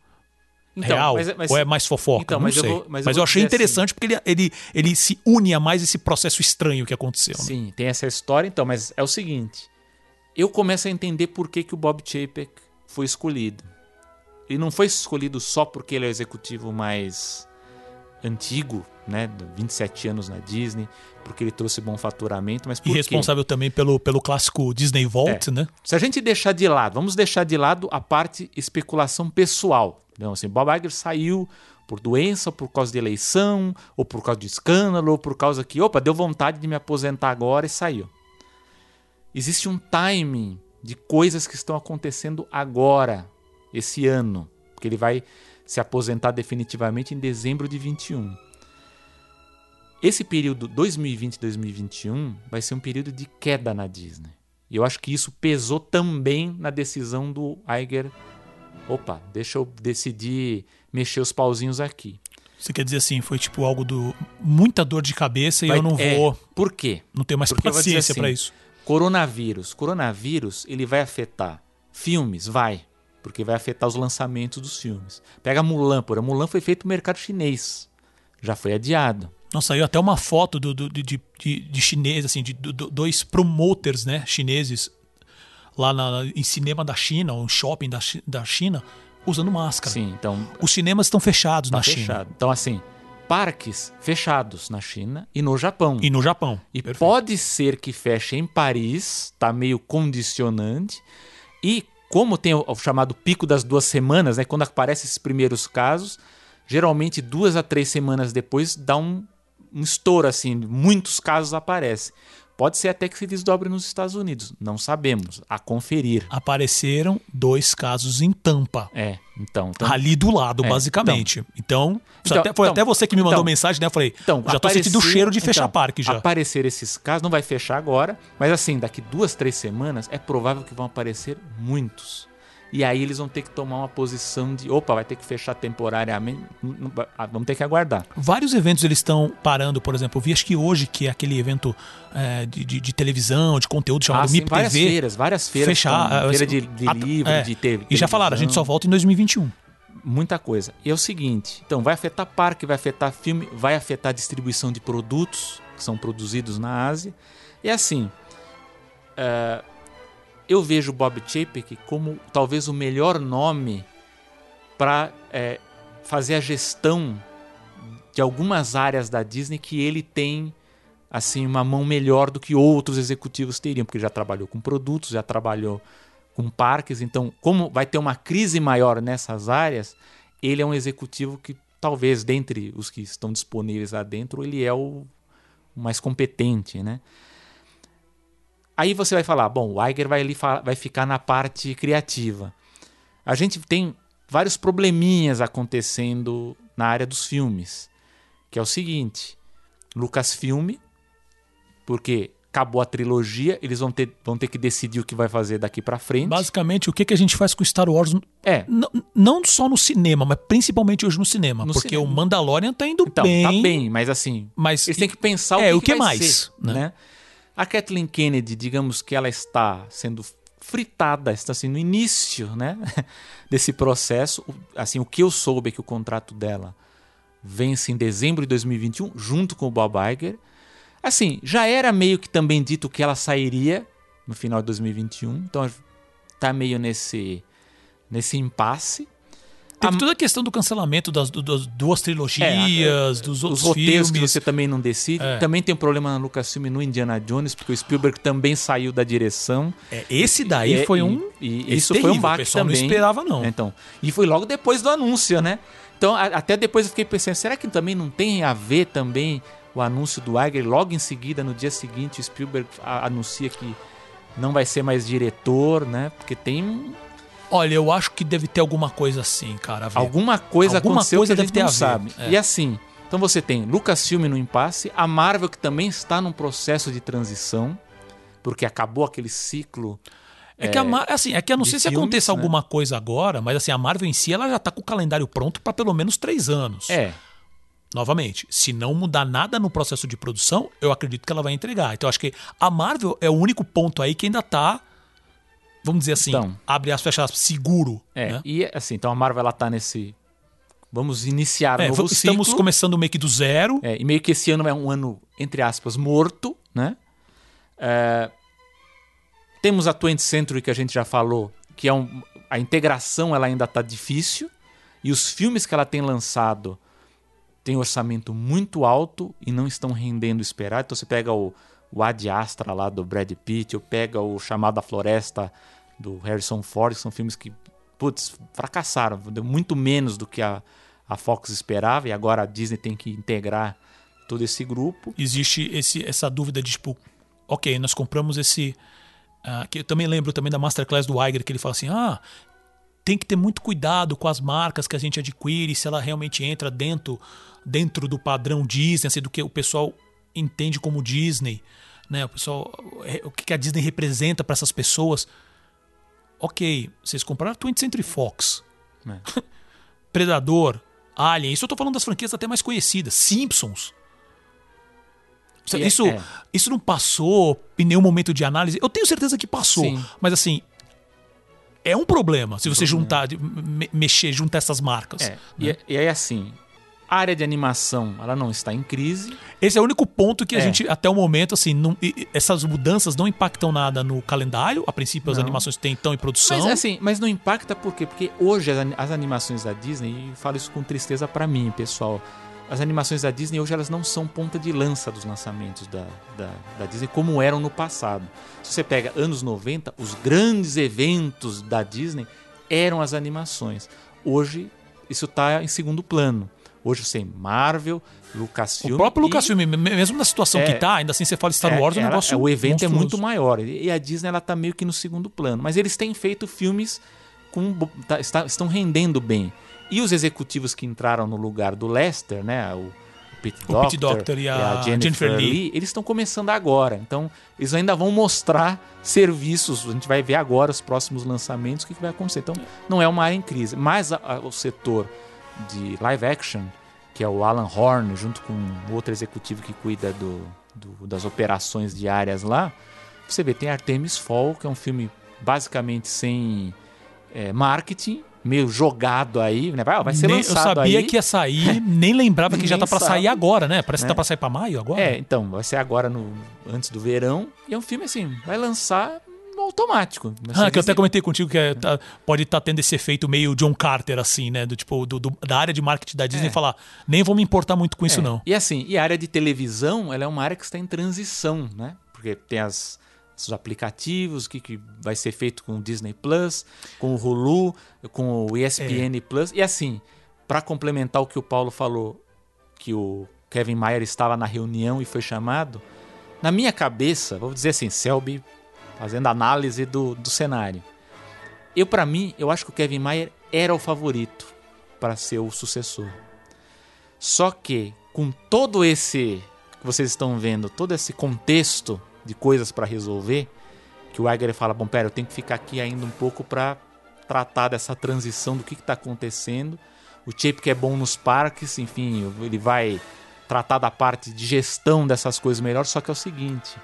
Então, real mas, mas, ou é mais fofoca? Então, não mas sei. Eu vou, mas, mas eu, eu achei interessante assim, porque ele, ele, ele se une a mais esse processo estranho que aconteceu. Né? Sim, né? tem essa história, então, mas é o seguinte eu começo a entender por que, que o Bob Chapek foi escolhido. Ele não foi escolhido só porque ele é o executivo mais antigo, né, 27 anos na Disney, porque ele trouxe bom faturamento, mas por E responsável também pelo, pelo clássico Disney Vault, é. né? Se a gente deixar de lado, vamos deixar de lado a parte especulação pessoal. Então, assim, Bob Iger saiu por doença, ou por causa de eleição, ou por causa de escândalo, ou por causa que, opa, deu vontade de me aposentar agora e saiu. Existe um timing de coisas que estão acontecendo agora, esse ano, porque ele vai se aposentar definitivamente em dezembro de 21. Esse período 2020-2021 vai ser um período de queda na Disney. E eu acho que isso pesou também na decisão do Iger. Opa, deixa eu decidir mexer os pauzinhos aqui. Você quer dizer assim, foi tipo algo do muita dor de cabeça e vai, eu não vou. É, por quê? Não tenho mais Porque paciência assim, para isso. Coronavírus. Coronavírus, ele vai afetar filmes? Vai. Porque vai afetar os lançamentos dos filmes. Pega Mulan, por Mulan foi feito no mercado chinês. Já foi adiado. Nossa, saiu até uma foto do, do de, de, de chinês, assim, de, de, dois promoters, né, chineses, lá na, em cinema da China, ou shopping da, da China, usando máscara. Sim, então. Os cinemas estão fechados tá na fechado. China. Então, assim, parques fechados na China e no Japão. E no Japão. E Perfeito. pode ser que feche em Paris, tá meio condicionante. E como tem o, chamado pico das duas semanas, né, quando aparecem esses primeiros casos, geralmente duas a três semanas depois dá um, um estouro assim, muitos casos aparecem. Pode ser até que se desdobre nos Estados Unidos. Não sabemos. A conferir. Apareceram dois casos em Tampa. É, então. então ali do lado, É, basicamente. Então, Então, até, foi então, até você que me mandou então, mensagem, né? Eu falei, Então, já tô sentindo o cheiro de fechar então, parque já. Aparecer esses casos, não vai fechar agora, mas assim, daqui duas, três semanas, é provável que vão aparecer muitos. E aí eles vão ter que tomar uma posição de, opa, vai ter que fechar temporariamente, ah, vamos ter que aguardar. Vários eventos eles estão parando, por exemplo, eu vi acho que hoje, que é aquele evento é, de, de- de televisão, de conteúdo chamado Ah, sim, MIP várias TV. feiras, várias feiras. fechar. é, feira de, de a- livro, é. de TV. E já falaram, a gente só volta em 2021. muita coisa. E é o seguinte, então vai afetar parque, vai afetar filme, vai afetar a distribuição de produtos que são produzidos na Ásia. E assim, eh, eu vejo Bob Chapek como talvez o melhor nome para fazer a gestão de algumas áreas da Disney que ele tem assim uma mão melhor do que outros executivos teriam, porque já trabalhou com produtos, já trabalhou com parques, então como vai ter uma crise maior nessas áreas, ele é um executivo que talvez dentre os que estão disponíveis lá dentro, ele é o mais competente, né? Aí você vai falar, bom, o Iger vai, ali, vai ficar na parte criativa. A gente tem vários probleminhas acontecendo na área dos filmes, que é o seguinte, Lucasfilm, porque acabou a trilogia, eles vão ter, vão ter que decidir o que vai fazer daqui pra frente. Basicamente, o que, que a gente faz com Star Wars, É, não só no cinema, mas principalmente hoje no cinema. No porque cinema. o Mandalorian tá indo então, bem. tá bem, mas assim, Mas Eles têm que pensar o É, que, o que vai mais, ser, né? né? A Kathleen Kennedy, digamos que ela está sendo fritada, está assim no início, né, desse processo. O- Assim, o que eu soube é que o contrato dela vence em dezembro de 2021, junto com o Bob Iger. Assim, já era meio que também dito que ela sairia no final de 2021, então tá meio nesse nesse impasse. Teve A- toda a questão do cancelamento das, das duas trilogias, dos Os outros roteiros que filmes. você também não decide. É. Também tem um problema na Lucasfilm no Indiana Jones, porque o Spielberg também saiu da direção. É, esse daí E- foi um. E, isso foi terrível, um o baque também. não esperava, não. Então, e foi logo depois do anúncio, né? Então, a- até depois eu fiquei pensando, será que também não tem a ver também o anúncio do Iger? Logo em seguida, no dia seguinte, o Spielberg anuncia que não vai ser mais diretor, né? Porque tem um- Olha, eu acho que deve ter alguma coisa assim, cara. alguma coisa Alguma aconteceu coisa que deve ter não sabe. é. E assim, então você tem Lucasfilm no impasse, a Marvel que também está num processo de transição, porque acabou aquele ciclo É que a Mar... assim, é que eu não sei se filmes, aconteça né? alguma coisa agora, mas assim, a Marvel em si ela já tá com o calendário pronto para pelo menos três anos. É, Novamente, se não mudar nada no processo de produção, eu acredito que ela vai entregar. Então, eu acho que a Marvel é o único ponto aí que ainda tá, vamos dizer assim, Então. abre as fechadas, seguro. é. né? E assim, então a Marvel ela tá nesse vamos iniciar um É, novo estamos ciclo. começando meio que do zero. É, e meio que esse ano é um ano, entre aspas, morto, né? É, temos a 20th Century, que a gente já falou, que é um, a integração ela ainda está difícil. E os filmes que ela tem lançado têm orçamento muito alto e não estão rendendo o esperado. Então você pega o, o Ad Astra lá do Brad Pitt, ou pega o Chamado Floresta do Harrison Ford, que são filmes que, putz, fracassaram. Deu muito menos do que a, a Fox esperava. E agora a Disney tem que integrar todo esse grupo. Existe esse, essa dúvida de tipo, ok, nós compramos esse. ah, que eu também lembro também da Masterclass do Iger, que ele fala assim: ah, tem que ter muito cuidado com as marcas que a gente adquire, se ela realmente entra dentro, dentro do padrão Disney, assim, do que o pessoal entende como Disney, né? O pessoal, o que que a Disney representa para essas pessoas. Ok, vocês compraram a 20th Century Fox, né? Predador, Alien, isso eu tô falando das franquias até mais conhecidas, Simpsons. É- Isso, é. isso não passou em nenhum momento de análise. Eu tenho certeza que passou. Sim. Mas assim, é um problema se você juntar, de- me- mexer, juntar essas marcas. É, né? e, e aí assim, a área de animação ela não está em crise. Esse é o único ponto que a É. gente, até o momento, assim, não- essas mudanças não impactam nada no calendário. A princípio, as Não. animações têm- estão em produção. Mas assim, mas não impacta por quê? Porque hoje as, as animações da Disney, e falo isso com tristeza pra mim, pessoal. As animações da Disney hoje elas não são ponta de lança dos lançamentos da, da, da Disney como eram no passado. Se você pega anos 90, os grandes eventos da Disney eram as animações. Hoje isso está em segundo plano. Hoje você tem Marvel, Lucasfilm. O próprio e- Lucasfilm, me- mesmo na situação É. que tá, ainda assim você fala Star é, Wars, é um ela- negócio o evento é monstruoso. muito maior. E a Disney ela tá meio que no segundo plano. Mas eles têm feito filmes com. tá- está- estão rendendo bem. E os executivos que entraram no lugar do Lester, né? O, Pete O Doctor, Pete Docter e a Jennifer, Jennifer Lee. Lee, eles estão começando agora. Então, eles ainda vão mostrar serviços. A gente vai ver agora os próximos lançamentos, o que, que vai acontecer. Então, não é uma área em crise. Mas a- a- o setor de live action, que é o Alan Horn, junto com o outro executivo que cuida do, do- das operações diárias lá, você vê, tem Artemis Fall, que é um filme basicamente sem é, marketing, meio jogado aí, né? Vai, vai ser Nem- lançado Eu sabia aí. que ia sair, nem lembrava que já tá pra sair agora, né? Parece que né? tá pra sair pra maio agora. É, então, vai ser agora no, antes do verão. E é um filme assim, vai lançar automático. Ah, que eu até comentei contigo que é, tá- pode estar tendo esse efeito meio John Carter, assim, né? Do tipo, do, do- da área de marketing da Disney É. falar, nem vou me importar muito com isso, É, não. E assim, e a área de televisão, ela é uma área que está em transição, né? Porque tem as, os aplicativos, o que, que vai ser feito com o Disney Plus, com o Hulu, com o ESPN Plus. E assim, para complementar o que o Paulo falou, que o Kevin Mayer estava na reunião e foi chamado, na minha cabeça, vou dizer assim, Selby fazendo análise do, do cenário. Eu, para mim, eu acho que o Kevin Mayer era o favorito para ser o sucessor. Só que com todo esse que vocês estão vendo, todo esse contexto de coisas para resolver, que o Iger fala, bom, pera, eu tenho que ficar aqui ainda um pouco para tratar dessa transição do que está acontecendo. O Chip que é bom nos parques, enfim, ele vai tratar da parte de gestão dessas coisas melhor, só que é o seguinte,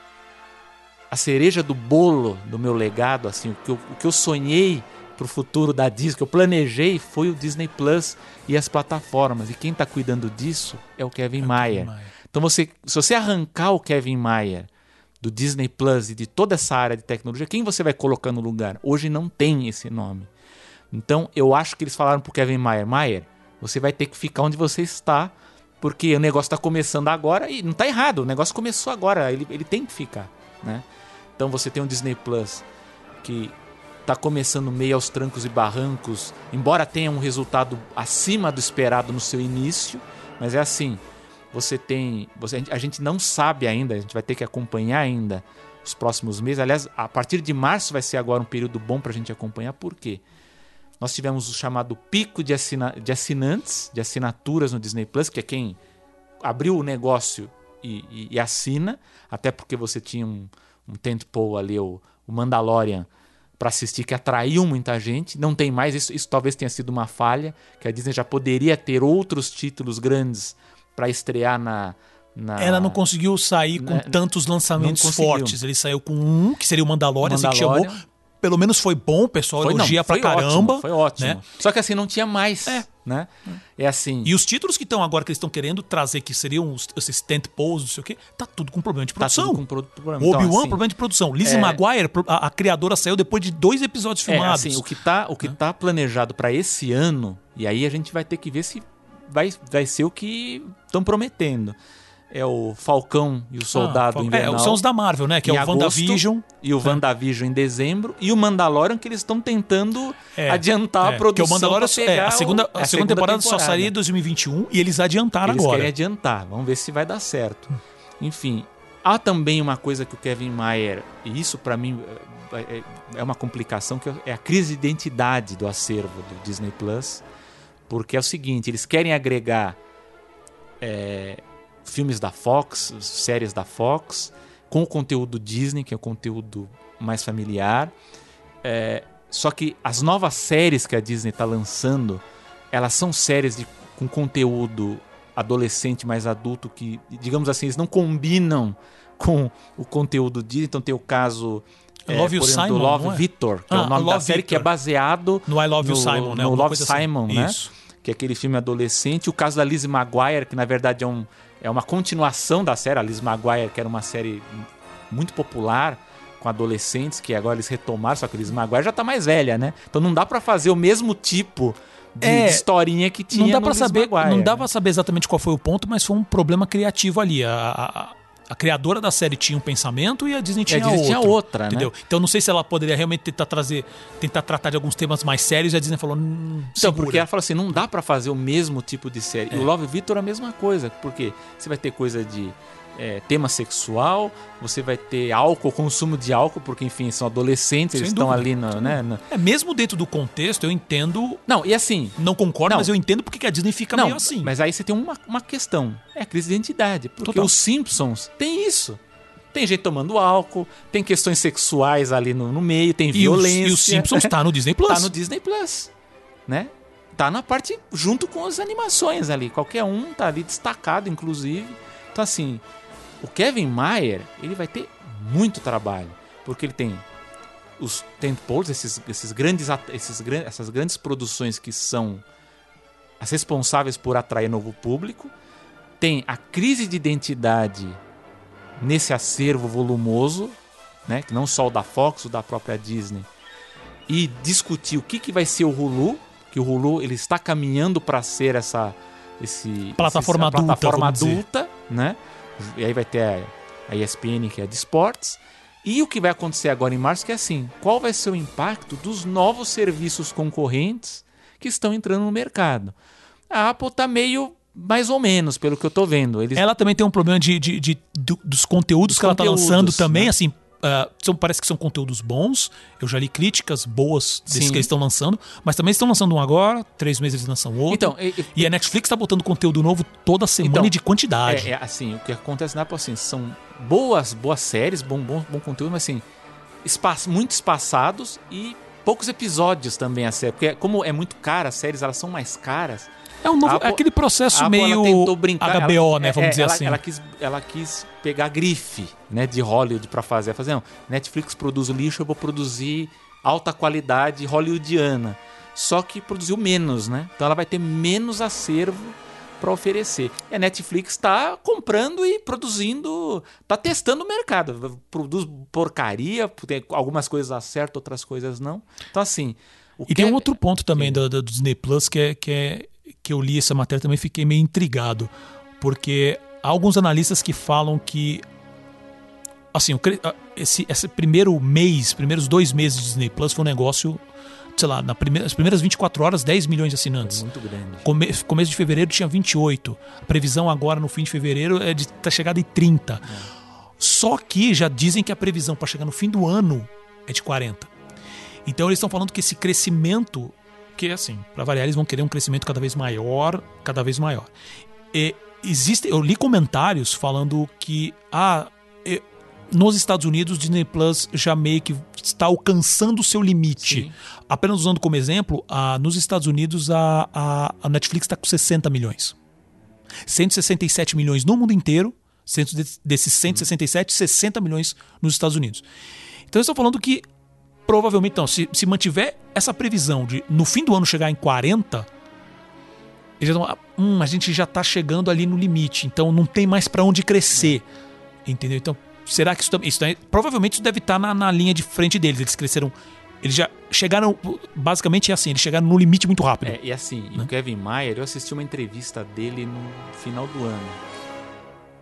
a cereja do bolo do meu legado, assim, o que eu, o que eu sonhei pro futuro da Disney, que eu planejei, foi o Disney Plus e as plataformas. E quem tá cuidando disso é o Kevin Mayer. Mayer. Então você, se você arrancar o Kevin Mayer do Disney Plus e de toda essa área de tecnologia, quem você vai colocar no lugar? Hoje não tem esse nome. Então eu acho que eles falaram pro Kevin Mayer, Mayer, você vai ter que ficar onde você está, porque o negócio está começando agora e não está errado, o negócio começou agora, ele, ele tem que ficar, né? Então você tem um Disney Plus que está começando meio aos trancos e barrancos, embora tenha um resultado acima do esperado no seu início, mas é assim, você tem, você, a gente não sabe ainda, a gente vai ter que acompanhar ainda os próximos meses. Aliás, a partir de março vai ser agora um período bom para a gente acompanhar, por quê? Nós tivemos o chamado pico de, assina, de assinantes, de assinaturas no Disney Plus, que é quem abriu o negócio e, e- e assina, até porque você tinha um, um tentpole ali, o, o Mandalorian, para assistir, que atraiu muita gente. Não tem mais, isso, isso talvez tenha sido uma falha, que a Disney já poderia ter outros títulos grandes para estrear na, na. Ela não conseguiu sair com Né, tantos lançamentos fortes. Ele saiu com um, que seria o Mandalorian, assim que Mandalorian. chamou. Pelo menos foi bom, o pessoal Foi, não, elogia pra foi caramba. Ótimo, foi ótimo. né? Só que assim, não tinha mais. É. Né? É assim. E os títulos que estão agora, que eles estão querendo trazer, que seriam os, esses tent poles, não sei o quê, tá tudo com problema de tá produção. tudo com pro- problema. Obi-Wan, Então, assim, problema de produção. Lizzie é- Maguire, a, a criadora saiu depois de dois episódios É, filmados. assim, o que tá, o que tá planejado para esse ano, e aí a gente vai ter que ver se vai, vai ser o que estão prometendo. É o Falcão e o Soldado Ah, Invernal. É, são os da Marvel, né? Que é o agosto, WandaVision. E o WandaVision em dezembro. E o Mandalorian, que eles estão tentando É, adiantar é, a produção. Que o Mandalorian, é, a segunda, o- a segunda temporada, só sairia em 2021 e eles adiantaram Eles agora. querem adiantar. Vamos ver se vai dar certo. Enfim, há também uma coisa que o Kevin Mayer, e isso para mim é, é- é uma complicação, que é a crise de identidade do acervo do Disney Plus. Porque é o seguinte, eles querem agregar é, filmes da Fox, séries da Fox, com o conteúdo Disney, que é o conteúdo mais familiar. É, só que as novas séries que a Disney está lançando, elas são séries de, com conteúdo adolescente mais adulto que, digamos assim, eles não combinam com o conteúdo Disney. Então tem o caso é, Love You, exemplo, do Simon, Love não é? Victor, que é Ah, o nome da Love série que é baseado No I Love You, no, Simon, né? no Love assim. Simon, né? Isso. Que é aquele filme adolescente. O caso da Lizzie Maguire, que na verdade é, um, é uma continuação da série. A Lizzie Maguire, que era uma série muito popular com adolescentes, que agora eles retomaram, só que a Lizzie Maguire já tá mais velha, né? Então não dá pra fazer o mesmo tipo de, É, historinha que tinha Não dá para saber, Maguire, não dá né? para saber exatamente qual foi o ponto, mas foi um problema criativo ali. A, a- a criadora da série tinha um pensamento e a Disney tinha, a Disney outro, tinha outra, né? entendeu? Então não sei se ela poderia realmente tentar trazer, tentar tratar de alguns temas mais sérios e a Disney falou, hum, Então, segura. porque ela falou assim, não dá pra fazer o mesmo tipo de série. É. E o Love Victor é a mesma coisa, porque você vai ter coisa de é, tema sexual, você vai ter álcool, consumo de álcool, porque enfim, são adolescentes, Sem eles estão dúvida. ali na, né, na- É, mesmo dentro do contexto, eu entendo, Não, e assim, não concordo, Não. mas eu entendo porque que a Disney fica não, meio assim. mas aí você tem uma, uma questão, é a crise de identidade, porque Total. os Simpsons tem isso. Tem gente tomando álcool, tem questões sexuais ali no, no meio, tem e, os, violência. e os Simpsons tá no Disney Plus. Tá no Disney Plus, né? Tá na parte junto com as animações ali. Qualquer um tá ali destacado, inclusive. Então, assim, o Kevin Mayer, ele vai ter muito trabalho. Porque ele tem os tentpoles, esses, esses grandes, esses, essas grandes produções que são as responsáveis por atrair novo público. Tem a crise de identidade nesse acervo volumoso, né? Que não só o da Fox, o da própria Disney e discutir o que, que vai ser o Hulu, que o Hulu ele está caminhando para ser essa esse Plataforma esse- adulta, plataforma adulta, né? E aí vai ter a, a ESPN que é de esportes. E o que vai acontecer agora em março que é assim, qual vai ser o impacto dos novos serviços concorrentes que estão entrando no mercado? A Apple tá meio mais ou menos, pelo que eu tô vendo. Eles Ela também tem um problema de, de- de- do- dos conteúdos Dos que ela tá conteúdos, lançando também, né? assim. Ah, são, parece que são conteúdos bons. Eu já li críticas boas desses Sim. que eles estão lançando. Mas também estão lançando um agora, três meses eles lançam outro. Então, e- e- e a Netflix tá botando conteúdo novo toda semana Então, e de quantidade. É, é, assim, o que acontece na Apple assim, são boas, boas séries, bom, bom, bom conteúdo, mas assim, espa muito espaçados e poucos episódios também a série. Porque como é muito cara, as séries elas são mais caras. É um novo, Apple- é aquele processo meio tentou brincar, HBO, ela- né? é, Vamos é, dizer ela, assim. Ela quis, ela quis pegar grife, né, de Hollywood pra fazer, fazer, não, Netflix produz lixo, eu vou produzir alta qualidade hollywoodiana. Só que produziu menos, né? Então ela vai ter menos acervo para oferecer. E a Netflix está comprando e produzindo, tá testando o mercado. Produz porcaria, tem algumas coisas acertam, outras coisas não. Então assim, E tem é- um outro ponto também do, do Disney Plus que é, que é que eu li essa matéria também fiquei meio intrigado, porque há alguns analistas que falam que assim, esse, esse primeiro mês, primeiros dois meses de Disney Plus foi um negócio, sei lá, na primeira, as primeiras 24 horas, 10 milhões de assinantes. muito grande. Come- começo de fevereiro tinha 28. A previsão agora no fim de fevereiro é de tá chegada em 30. Só que já dizem que a previsão para chegar no fim do ano é de 40. Então eles estão falando que esse crescimento, que assim, para variar, eles vão querer um crescimento cada vez maior, cada vez maior. E existe, eu li comentários falando que ah, nos Estados Unidos Disney Plus já meio que está alcançando o seu limite. Sim. Apenas usando como exemplo, ah, nos Estados Unidos a, a, a Netflix está com 60 milhões. 167 milhões no mundo inteiro, desses 167, 60 milhões nos Estados Unidos. Então eles estão falando que provavelmente, então, se, se mantiver essa previsão de no fim do ano chegar em 40, eles já estão, hum, a gente já está chegando ali no limite, então não tem mais para onde crescer. Entendeu? Então, será que isso também. Isso provavelmente isso deve estar na, na linha de frente deles. Eles cresceram. Eles já chegaram. Basicamente é assim, eles chegaram no limite muito rápido. É, e assim, e Né? o Kevin Mayer, eu assisti uma entrevista dele no final do ano.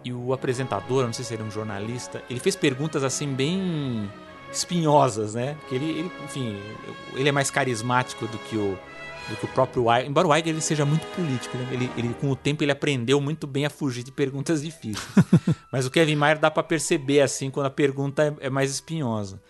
E o apresentador, não sei se ele é um jornalista, ele fez perguntas assim bem espinhosas, né? Que ele, ele, enfim, ele é mais carismático do que o do que o próprio Iger. Embora o Iger ele seja muito político, né? ele, ele com o tempo ele aprendeu muito bem a fugir de perguntas difíceis. Mas o Kevin Mayer dá pra perceber assim quando a pergunta é, é mais espinhosa.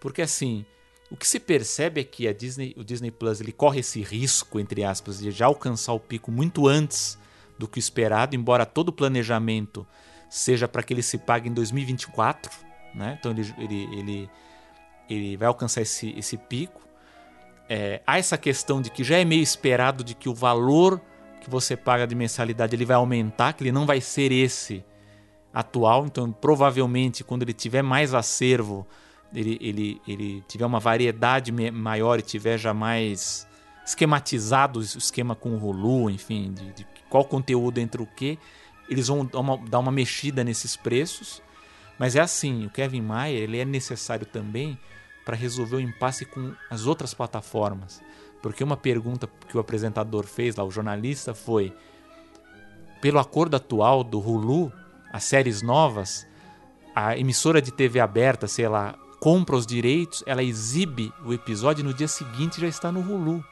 Porque assim, o que se percebe é que a Disney, o Disney Plus ele corre esse risco, entre aspas, de já alcançar o pico muito antes do que o esperado, embora todo o planejamento seja para que ele se pague em 2024, né? Então ele, ele, ele, ele vai alcançar esse, esse pico. É, há essa questão de que já é meio esperado de que o valor que você paga de mensalidade ele vai aumentar, que ele não vai ser esse atual. Então, provavelmente, quando ele tiver mais acervo, ele, ele, ele tiver uma variedade maior e tiver já mais esquematizado o esquema com o Hulu, enfim, de, de qual conteúdo entra o que, eles vão dar uma, dar uma mexida nesses preços. Mas é assim, o Kevin Mayer ele é necessário também para resolver o impasse com as outras plataformas. Porque uma pergunta que o apresentador fez lá, o jornalista, foi: pelo acordo atual do Hulu, as séries novas, a emissora de TV aberta, sei lá, compra os direitos, ela exibe o episódio e no dia seguinte já está no Hulu.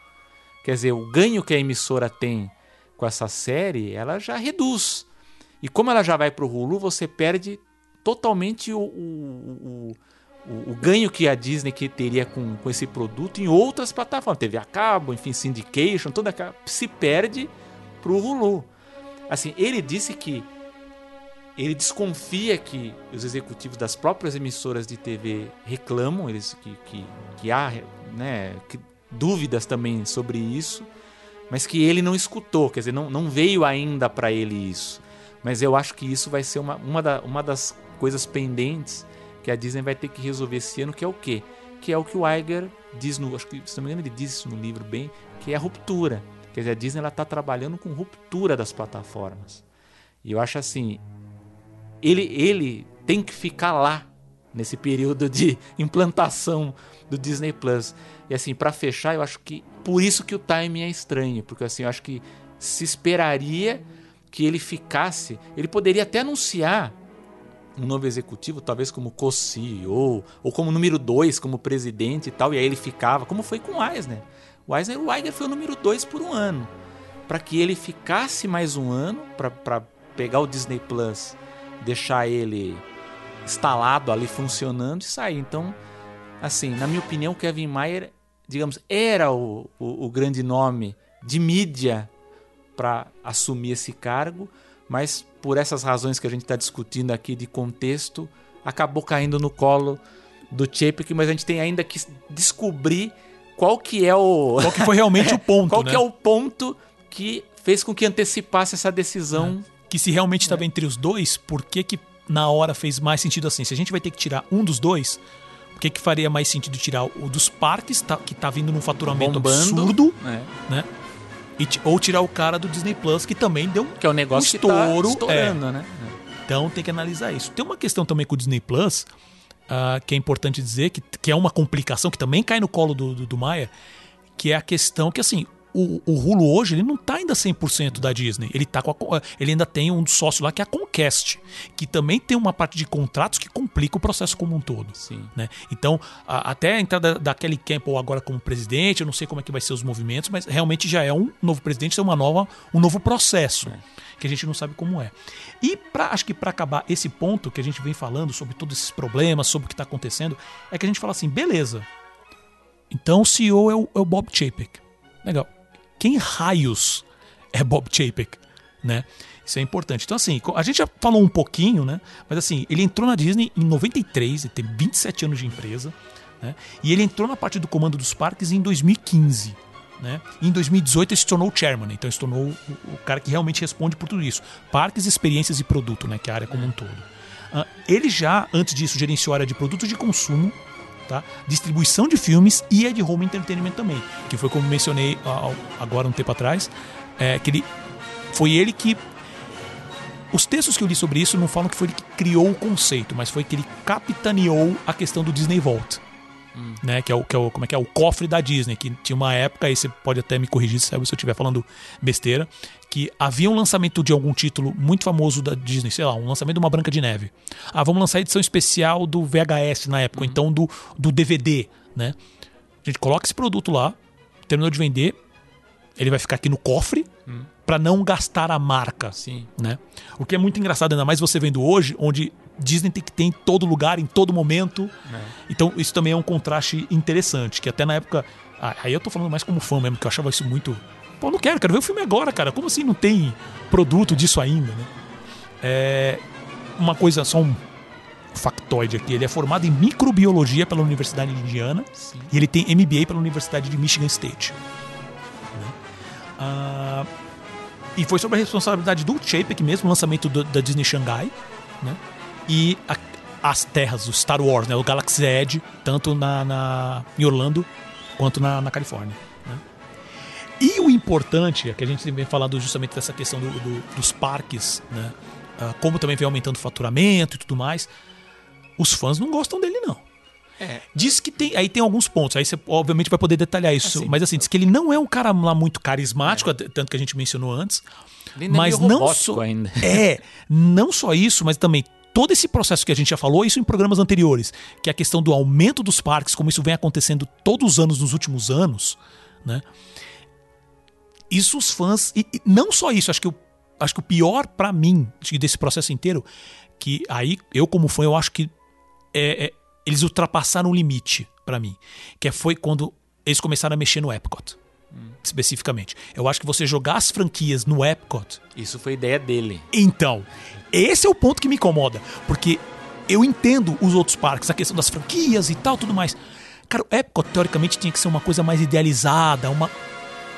Quer dizer, o ganho que a emissora tem com essa série, ela já reduz. E como ela já vai para o Hulu, você perde totalmente o, o, o, o, ganho que a Disney que teria com, com esse produto em outras plataformas. TV a cabo, enfim, syndication, toda aquela, se perde para o Hulu. Assim, ele disse que ele desconfia que os executivos das próprias emissoras de TV reclamam, eles que, que, que há né, que, dúvidas também sobre isso, mas que ele não escutou, quer dizer, não, não veio ainda para ele isso. Mas eu acho que isso vai ser uma, uma, da, uma das coisas pendentes que a Disney vai ter que resolver esse ano, que é o quê? Que é o que o Iger diz no. Acho que, se não me engano, ele diz isso no livro bem, que é a ruptura. Quer dizer, a Disney está trabalhando com ruptura das plataformas. E eu acho assim, ele, ele tem que ficar lá nesse período de implantação do Disney Plus. E assim, para fechar, eu acho que por isso que o timing é estranho, porque assim, eu acho que se esperaria que ele ficasse, ele poderia até anunciar um novo executivo, talvez como co-CEO, ou como número 2, como presidente e tal, e aí ele ficava, como foi com o Eisner. O Eisner, o Eisner foi o número 2 por um ano. Para que ele ficasse mais um ano, para pegar o Disney Plus deixar ele instalado ali funcionando e sair. Então, assim, na minha opinião, Kevin Mayer, digamos, era o, o, o grande nome de mídia para assumir esse cargo, mas por essas razões que a gente está discutindo aqui de contexto, acabou caindo no colo do Chapek, mas a gente tem ainda que descobrir qual que é o qual que foi realmente o ponto, qual né? que é o ponto que fez com que antecipasse essa decisão é que se realmente estava é. entre os dois, por que, que na hora fez mais sentido assim? Se a gente vai ter que tirar um dos dois, por que, que faria mais sentido tirar o dos parques, tá, que tá vindo num faturamento Bombando, absurdo, é. né? E, ou tirar o cara do Disney Plus, que também deu que é um negócio um estouro, que tá estourando, é. né? Então tem que analisar isso. Tem uma questão também com o Disney Plus, uh, que é importante dizer, que, que é uma complicação que também cai no colo do, do, do Maia, que é a questão que, assim, o, o Hulu hoje ele não está ainda 100% da Disney. Ele, tá com a, ele ainda tem um sócio lá que é a Comcast, que também tem uma parte de contratos que complica o processo como um todo. Sim. Né? Então, a, até a entrada da Kelly Campbell agora como presidente, eu não sei como é que vai ser os movimentos, mas realmente já é um novo presidente, é uma nova, um novo processo. É. Que a gente não sabe como é. E pra, acho que para acabar esse ponto que a gente vem falando sobre todos esses problemas, sobre o que está acontecendo, é que a gente fala assim: beleza. Então o CEO é o, é o Bob Chapek. Legal quem raios é Bob Chapek, né? Isso é importante. Então, assim, a gente já falou um pouquinho, né? Mas, assim, ele entrou na Disney em 93, ele tem 27 anos de empresa, né? E ele entrou na parte do comando dos parques em 2015. Né? E em 2018 ele se tornou o chairman, então ele se tornou o, cara que realmente responde por tudo isso. Parques, experiências e produto, né? Que é a área como um todo. Uh, ele já, antes disso, gerenciou a área de produtos de consumo, tá? Distribuição de filmes e é de home entertainment também, que foi como mencionei agora um tempo atrás, é, que ele foi ele que os textos que eu li sobre isso não falam que foi ele que criou o conceito, mas foi que ele capitaneou a questão do Disney Vault. Hum. Né, que é o que é o como é que é o cofre da Disney, que tinha uma época, aí você pode até me corrigir se eu estiver falando besteira, que havia um lançamento de algum título muito famoso da Disney, sei lá, um lançamento de uma Branca de Neve. Ah, vamos lançar a edição especial do VHS na época, uhum. então do, do DVD, né? A gente coloca esse produto lá, terminou de vender, ele vai ficar aqui no cofre uhum. para não gastar a marca, Sim. né? O que é muito engraçado, ainda mais você vendo hoje, onde Disney tem que ter em todo lugar, em todo momento. É. Então isso também é um contraste interessante, que até na época, aí eu tô falando mais como fã mesmo, que eu achava isso muito Pô, não quero, quero ver o filme agora, cara. Como assim não tem produto disso ainda, né? É, uma coisa, só um factoide aqui. Ele é formado em microbiologia pela Universidade de Indiana Sim. e ele tem MBA pela Universidade de Michigan State. Né? Ah, e foi sobre a responsabilidade do Chapek mesmo, o lançamento do, da Disney Shanghai, né? E a, as terras, o Star Wars, né? O Galaxy Edge, tanto na, na em Orlando quanto na, na Califórnia. E o importante é que a gente vem falando justamente dessa questão do, do, dos parques, né? Uh, como também vem aumentando o faturamento e tudo mais. Os fãs não gostam dele, não. É. Diz que tem. Aí tem alguns pontos. Aí você obviamente vai poder detalhar isso. Assim, mas assim, diz que ele não é um cara lá muito carismático, é. tanto que a gente mencionou antes. Ele mas é não só ainda. É, não só isso, mas também todo esse processo que a gente já falou, isso em programas anteriores, que é a questão do aumento dos parques, como isso vem acontecendo todos os anos nos últimos anos, né? Isso os fãs. E, e não só isso, acho que o, acho que o pior para mim desse processo inteiro, que aí eu, como fã, eu acho que é, é, eles ultrapassaram o limite para mim. Que é, foi quando eles começaram a mexer no Epcot. Hum. Especificamente. Eu acho que você jogar as franquias no Epcot. Isso foi ideia dele. Então, esse é o ponto que me incomoda. Porque eu entendo os outros parques, a questão das franquias e tal, tudo mais. Cara, o Epcot, teoricamente, tinha que ser uma coisa mais idealizada, uma.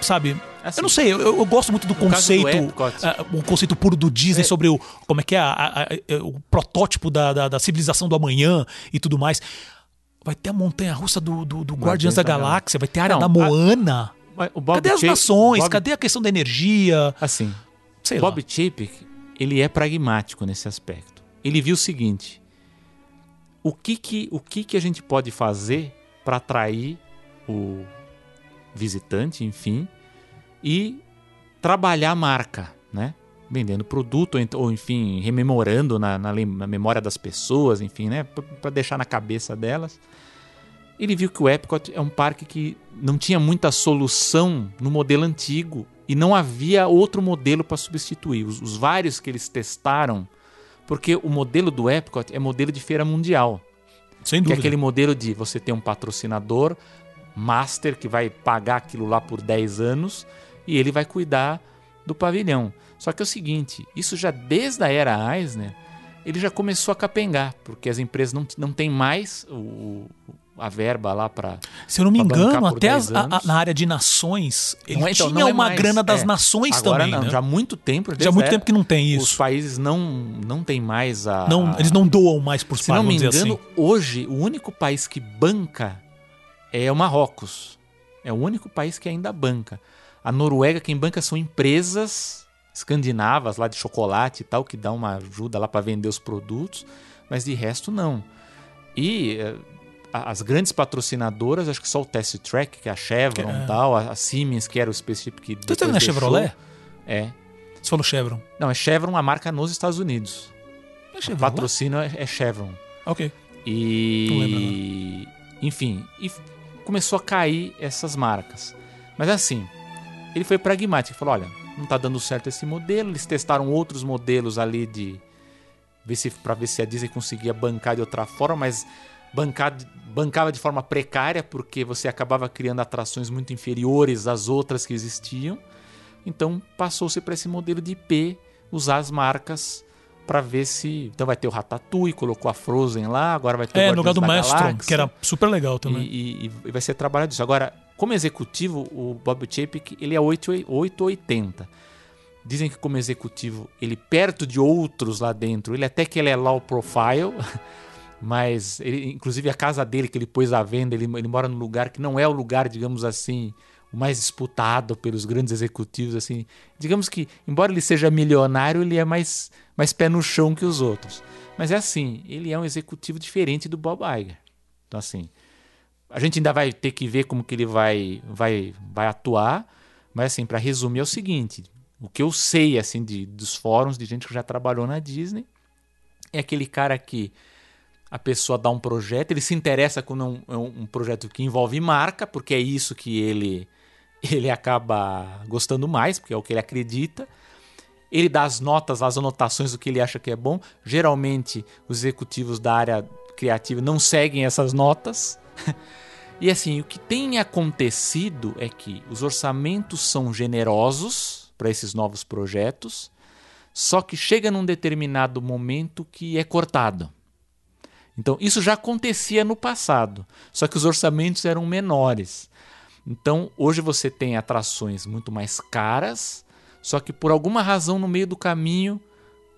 Sabe? Assim, eu não sei, eu, eu gosto muito do conceito. Do uh, o conceito puro do Disney é. sobre o. Como é que é? A, a, a, o protótipo da, da, da, civilização do amanhã e tudo mais. Vai ter a montanha russa do, do, do Guardiões da, Galáxia, vai ter a área não, da Moana. cadê as nações? Bob... Cadê a questão da energia? Assim. Sei Bob lá. Chapek, ele é pragmático nesse aspecto. Ele viu o seguinte: o que que, o que, que a gente pode fazer para atrair o visitante, enfim, e trabalhar a marca, né? Vendendo produto ou, enfim, rememorando na, na, na memória das pessoas, enfim, né? Para deixar na cabeça delas. Ele viu que o Epcot é um parque que não tinha muita solução no modelo antigo e não havia outro modelo para substituir. Os, os, vários que eles testaram, porque o modelo do Epcot é modelo de feira mundial. Sem dúvida. Que é aquele modelo de você ter um patrocinador master que vai pagar aquilo lá por 10 anos e ele vai cuidar do pavilhão. Só que é o seguinte, isso já desde a era Eisner, ele já começou a capengar, porque as empresas não, não têm mais o, a verba lá para. Se eu não me engano, até as, a, na área de nações, ele não, então, tinha é uma mais. grana das é. nações também. Não, né? Já há muito tempo. Já há muito tempo que não tem isso. Os países não, não têm mais a. Não, eles não doam mais por Se não me engano, assim. hoje, o único país que banca é o Marrocos. É o único país que ainda banca. A Noruega, quem banca são empresas escandinavas lá de chocolate e tal, que dá uma ajuda lá para vender os produtos, mas de resto não. E eh, as grandes patrocinadoras, acho que só o Test Track, que é a Chevron e é. tal, a Siemens, que era o específico que. Tu tá na Chevrolet? É. Você falou Chevron? Não, é Chevron a marca nos Estados Unidos. É Chevron, o patrocínio é, é Chevron. Ok. E. Não lembro, não. Enfim, e começou a cair essas marcas. Mas assim, ele foi pragmático, falou: olha, não está dando certo esse modelo. Eles testaram outros modelos ali de ver se para ver se a Disney conseguia bancar de outra forma, mas bancar, bancava de forma precária porque você acabava criando atrações muito inferiores às outras que existiam. Então passou-se para esse modelo de IP usar as marcas para ver se. Então vai ter o Ratatouille, colocou a Frozen lá, agora vai ter é, o no lugar do Maestro, que era super legal também. E, e, e, vai ser trabalhado isso. Agora, como executivo, o Bob Chapek ele é 880. Dizem que como executivo, ele perto de outros lá dentro, ele até que ele é low profile, mas ele, inclusive a casa dele que ele pôs à venda, ele, ele mora num lugar que não é o lugar, digamos assim, o mais disputado pelos grandes executivos, assim. Digamos que, embora ele seja milionário, ele é mais, mais pé no chão que os outros. Mas é assim, ele é um executivo diferente do Bob Iger. Então, assim, a gente ainda vai ter que ver como que ele vai, vai, vai atuar, mas assim, para resumir é o seguinte, o que eu sei assim de, dos fóruns de gente que já trabalhou na Disney é aquele cara que a pessoa dá um projeto, ele se interessa com um, um projeto que envolve marca, porque é isso que ele ele acaba gostando mais, porque é o que ele acredita. Ele dá as notas, as anotações do que ele acha que é bom. Geralmente, os executivos da área criativa não seguem essas notas. E assim, o que tem acontecido é que os orçamentos são generosos para esses novos projetos, só que chega num determinado momento que é cortado. Então, isso já acontecia no passado, só que os orçamentos eram menores. Então, hoje você tem atrações muito mais caras, só que por alguma razão no meio do caminho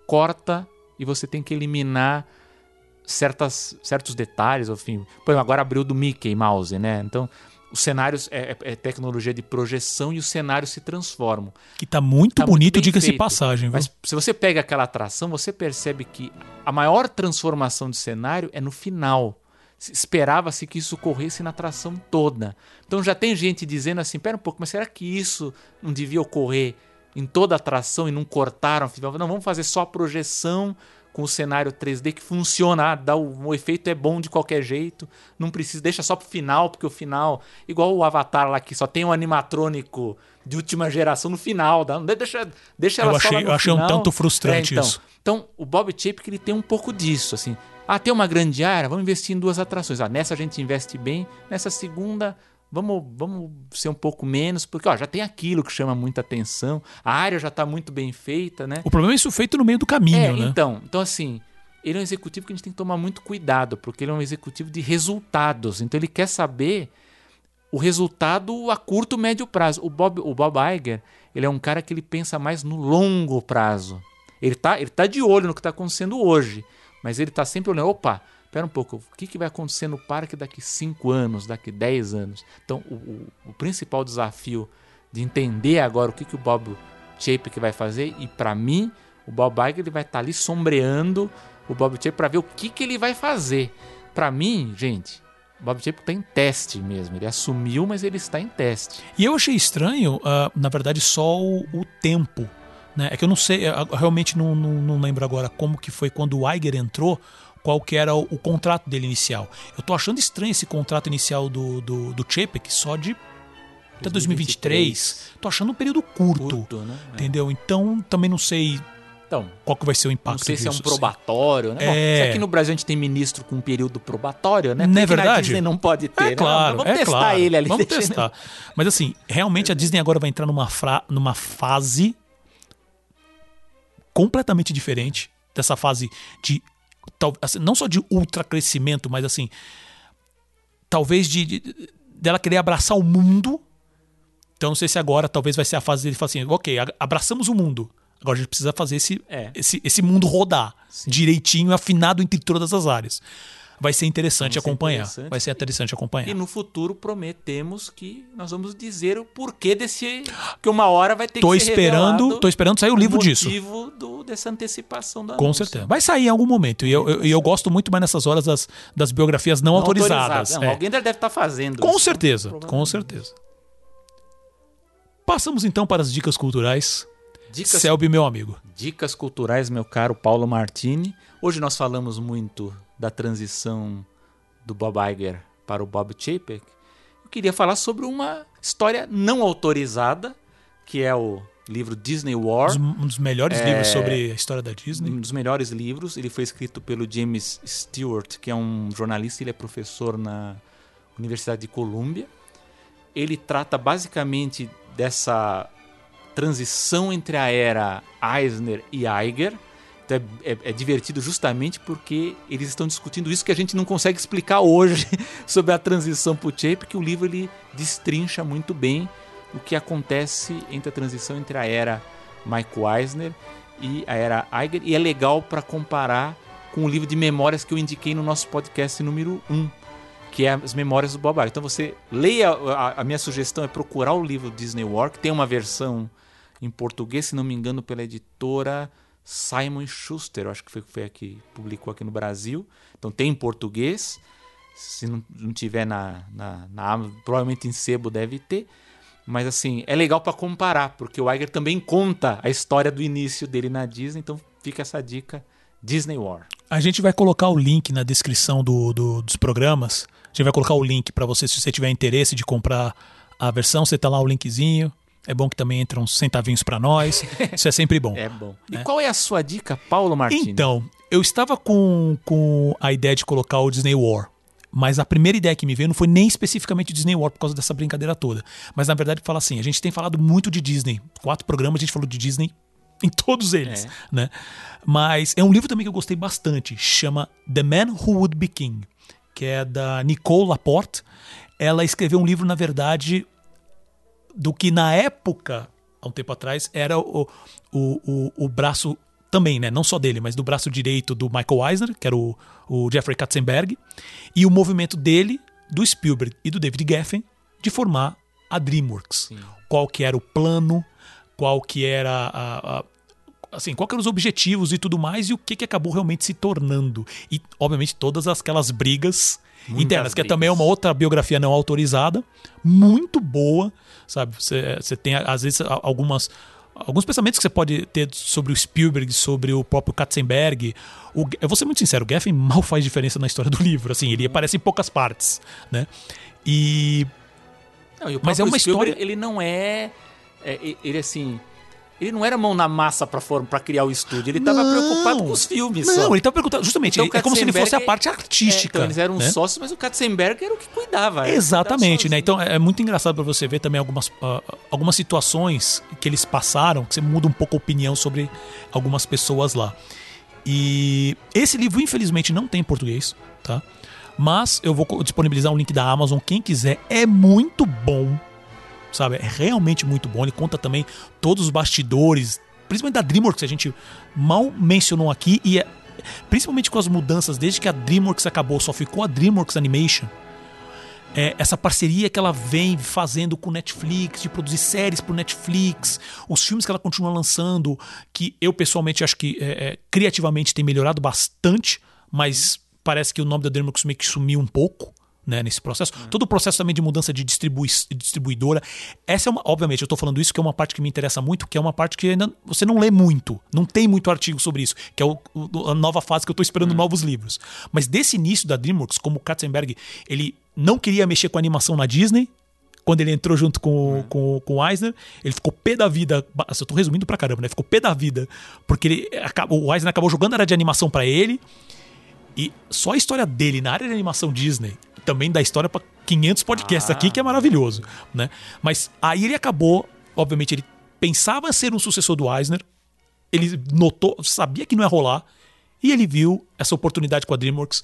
corta e você tem que eliminar certas, certos detalhes, enfim. Por exemplo, agora abriu do Mickey Mouse, né? Então, os cenários é, é, é tecnologia de projeção e os cenários se transformam. Que tá muito tá bonito, diga-se passagem. Viu? Mas se você pega aquela atração, você percebe que a maior transformação de cenário é no final. Esperava-se que isso ocorresse na atração toda. Então já tem gente dizendo assim: pera um pouco, mas será que isso não devia ocorrer em toda a atração e não cortaram? Não, vamos fazer só a projeção com o cenário 3D que funciona, ah, dá o, o, efeito é bom de qualquer jeito, não precisa, deixa só pro final, porque o final, igual o Avatar lá que só tem um animatrônico de última geração no final, dá, deixa, deixa ela eu achei, só no Eu achei final. um tanto frustrante é, então, isso. Então, o Bob Chapek ele tem um pouco disso, assim. Ah, tem uma grande área, vamos investir em duas atrações. Ah, nessa a gente investe bem, nessa segunda vamos, vamos ser um pouco menos, porque ó, já tem aquilo que chama muita atenção, a área já está muito bem feita, né? O problema é isso feito no meio do caminho, é, né? Então, então, assim, ele é um executivo que a gente tem que tomar muito cuidado, porque ele é um executivo de resultados. Então ele quer saber o resultado a curto, médio prazo. O Bob, o Bob Iger, ele é um cara que ele pensa mais no longo prazo. Ele tá, ele tá de olho no que está acontecendo hoje, mas ele está sempre olhando, opa, espera um pouco, o que, que vai acontecer no parque daqui 5 anos, daqui 10 anos? Então, o, o, o, principal desafio de entender agora o que, que o Bob Chapek vai fazer, e para mim, o Bob Iger ele vai estar tá ali sombreando o Bob Chapek para ver o que, que ele vai fazer. Para mim, gente, o Bob Chapek está em teste mesmo. Ele assumiu, mas ele está em teste. E eu achei estranho, uh, na verdade, só o, o tempo. Né? É que eu não sei, eu realmente não, não, não lembro agora como que foi quando o Iger entrou, qual que era o, o, contrato dele inicial. Eu tô achando estranho esse contrato inicial do, do, do Chapek só de até 2023. 2023. Tô achando um período curto, curto né? entendeu? Então também não sei então, qual que vai ser o impacto Não sei disso, se é um probatório, assim. né? É... Bom, se aqui no Brasil a gente tem ministro com um período probatório, né? Não é verdade? Na Disney não pode ter, é né? Claro, vamos é testar claro. ele ali. Vamos testar. Mas assim, realmente a Disney agora vai entrar numa, fra... numa fase completamente diferente dessa fase de assim, não só de ultra crescimento, mas assim, talvez de, de dela querer abraçar o mundo. Então não sei se agora talvez vai ser a fase dele falar assim, ok, abraçamos o mundo. Agora a gente precisa fazer esse, é. esse, esse mundo rodar Sim. direitinho, afinado entre todas as áreas. Vai ser interessante acompanhar. Interessante. Vai ser interessante acompanhar. E no futuro prometemos que nós vamos dizer o porquê desse. Que uma hora vai ter tô que esperando, ser Tô esperando sair o livro disso. motivo do, dessa antecipação da Com anúncio. certeza. Vai sair em algum momento. E eu, eu, eu, gosto muito mais nessas horas das, das biografias não, não autorizadas. Não, é. Alguém deve estar fazendo Com isso, certeza, com certeza. Passamos então para as dicas culturais. Dicas, Selby, meu amigo. Dicas culturais, meu caro Paulo Martini. Hoje nós falamos muito da transição do Bob Iger para o Bob Chapek. Eu queria falar sobre uma história não autorizada, que é o livro Disney War. Um dos melhores é, livros sobre a história da Disney. Um dos melhores livros. Ele foi escrito pelo James Stewart, que é um jornalista, ele é professor na Universidade de Colômbia. Ele trata basicamente dessa transição entre a era Eisner e Iger. Então é, é, é, divertido justamente porque eles estão discutindo isso que a gente não consegue explicar hoje sobre a transição para o Che, porque o livro ele destrincha muito bem o que acontece entre a transição entre a era Michael Eisner e a era Iger. E é legal para comparar com o livro de memórias que eu indiquei no nosso podcast número 1, que é as memórias do Bob Iger. Então você leia, a, a minha sugestão é procurar o livro Disney War, que tem uma versão em português, se não me engano, pela editora Simon Schuster, eu acho que foi, foi a que publicou aqui no Brasil. Então tem em português. Se não, não tiver na, na, na provavelmente em sebo deve ter. Mas assim, é legal para comparar, porque o Iger também conta a história do início dele na Disney, então fica essa dica Disney War. A gente vai colocar o link na descrição do, do dos programas. A gente vai colocar o link para você se você tiver interesse de comprar a versão, você tá lá o linkzinho. É bom que também entram uns centavinhos para nós. Isso é sempre bom. é bom. E né? qual é a sua dica, Paulo Martins? Então, eu estava com, com a ideia de colocar o Disney War. Mas a primeira ideia que me veio não foi nem especificamente o Disney War por causa dessa brincadeira toda. Mas na verdade, fala assim: a gente tem falado muito de Disney. Quatro programas a gente falou de Disney em todos eles, é. né? Mas é um livro também que eu gostei bastante. Chama The Man Who Would Be King, que é da Nicole Laporte. Ela escreveu um livro, na verdade, do que na época, há um tempo atrás, era o, o, o, o braço também, né? Não só dele, mas do braço direito do Michael Eisner, que era o, o Jeffrey Katzenberg, e o movimento dele, do Spielberg e do David Geffen de formar a DreamWorks. Sim. Qual que era o plano, qual que era a, a assim, qual que eram os objetivos e tudo mais, e o que, que acabou realmente se tornando. E, obviamente, todas aquelas brigas Muitas internas, brigas. que é também uma outra biografia não autorizada, muito boa, sabe? Você tem, às vezes, algumas alguns pensamentos que você pode ter sobre o Spielberg, sobre o próprio Katzenberg. O, eu vou ser muito sincero, o Geffen mal faz diferença na história do livro, assim, ele aparece em poucas partes, né? E Não, e Mas é uma Spielberg, história- Ele não é, é, Ele assim. Ele não era mão na massa pra, form- pra criar o estúdio. Ele tava Não. preocupado com os filmes. Não, só. ele tá perguntando. Justamente, Então, é como se ele fosse a parte É, artística. então, eles eram né? sócios, mas o Katzenberg era o que cuidava. Exatamente, né? Então é muito engraçado pra você ver também algumas, ah, algumas situações que eles passaram, que você muda um pouco a opinião sobre algumas pessoas lá. E esse livro, infelizmente, não tem em português, tá? Mas eu vou disponibilizar um link da Amazon. Quem quiser, é muito bom, sabe? É realmente muito bom. Ele conta também todos os bastidores, principalmente da DreamWorks, que a gente mal mencionou aqui, e é, principalmente com as mudanças, desde que a DreamWorks acabou, só ficou a DreamWorks Animation é, essa parceria que ela vem fazendo com o Netflix, de produzir séries pro Netflix, os filmes que ela continua lançando, que eu pessoalmente acho que é, é, criativamente tem melhorado bastante, mas parece que o nome da DreamWorks meio que sumiu um pouco. Né, nesse processo. Todo o processo também de mudança de distribui distribuidora. Essa é uma. Obviamente, eu tô falando isso que é uma parte que me interessa muito, que é uma parte que ainda você não lê muito. Não tem muito artigo sobre isso, que é o- o- a nova fase que eu tô esperando novos livros. Mas desse início da DreamWorks, como o Katzenberg, ele não queria mexer com a animação na Disney. Quando ele entrou junto com, com, com o Eisner, ele ficou pé da vida. Assim, eu tô resumindo pra caramba, né? Ficou pé da vida. Porque ele, acabou- o Eisner acabou jogando a área de animação pra ele. E só a história dele na área de animação Disney também dá história pra 500 podcasts aqui, que é maravilhoso, né? Mas aí ele acabou, obviamente, ele pensava ser um sucessor do Eisner, ele notou, sabia que não ia rolar, e ele viu essa oportunidade com a DreamWorks.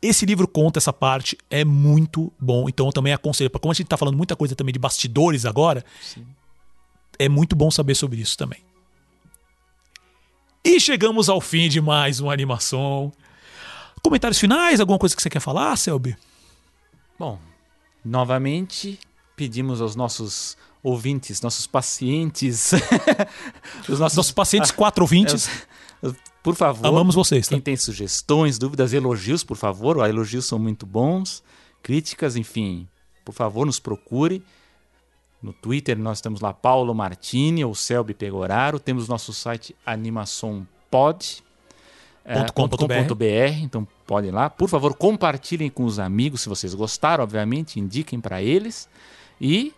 Esse livro conta essa parte, é muito bom, então eu também aconselho, como a gente tá falando muita coisa também de bastidores agora, é muito bom saber sobre isso também. E chegamos ao fim de mais uma animação. Comentários finais? Alguma coisa que você quer falar, Selby? Bom, novamente pedimos aos nossos ouvintes, nossos pacientes, os nossos, Nossos pacientes, quatro ouvintes, por favor, amamos vocês, tá? quem tem sugestões, dúvidas, elogios, por favor, os elogios são muito bons, críticas, enfim, por favor, nos procure. No Twitter nós temos lá Paulo Martini ou Selby Pegoraro, temos nosso site animaçãopod. é, Ponto com ponto ponto com ponto br, então podem lá. Por favor, compartilhem com os amigos se vocês gostaram, obviamente, indiquem para eles. E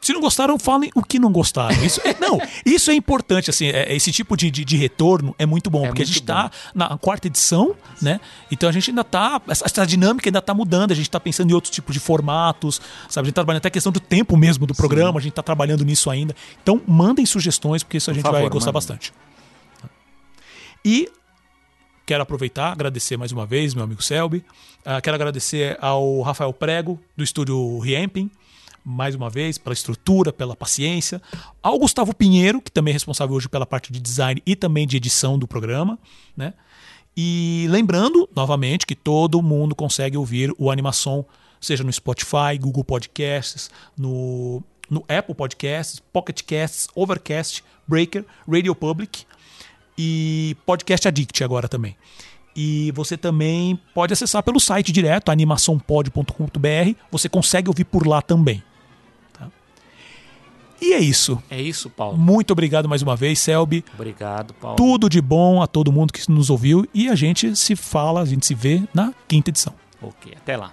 Se não gostaram, falem o que não gostaram. Isso é, não, isso é importante, assim, é- esse tipo de, de, de retorno é muito bom, É porque a muito gente tá na quarta edição, né? Então a gente ainda tá, essa, essa dinâmica ainda tá mudando, a gente tá pensando em outros tipos de formatos, sabe? A gente tá trabalhando até a questão do tempo mesmo do programa, a gente tá trabalhando nisso ainda. Então mandem sugestões, porque isso a gente vai favor, gostar mandem. bastante. E quero aproveitar, agradecer mais uma vez, meu amigo Selby. Ah, quero agradecer ao Rafael Prego, do estúdio Riemping, mais uma vez, pela estrutura, pela paciência. Ao Gustavo Pinheiro, que também é responsável hoje pela parte de design e também de edição do programa. Né? E lembrando, novamente, que todo mundo consegue ouvir o Animação, seja no Spotify, Google Podcasts, no, no Apple Podcasts, Pocket Casts, Overcast, Breaker, Radio Public e Podcast Addict agora também. E você também pode acessar pelo site direto, animaçãopod.com.br. Você consegue ouvir por lá também. tá? E é isso. é isso, Paulo. Muito obrigado mais uma vez, Selby. Obrigado, Paulo. Tudo de bom a todo mundo que nos ouviu. E a gente se fala, a gente se vê na quinta edição. Ok, até lá.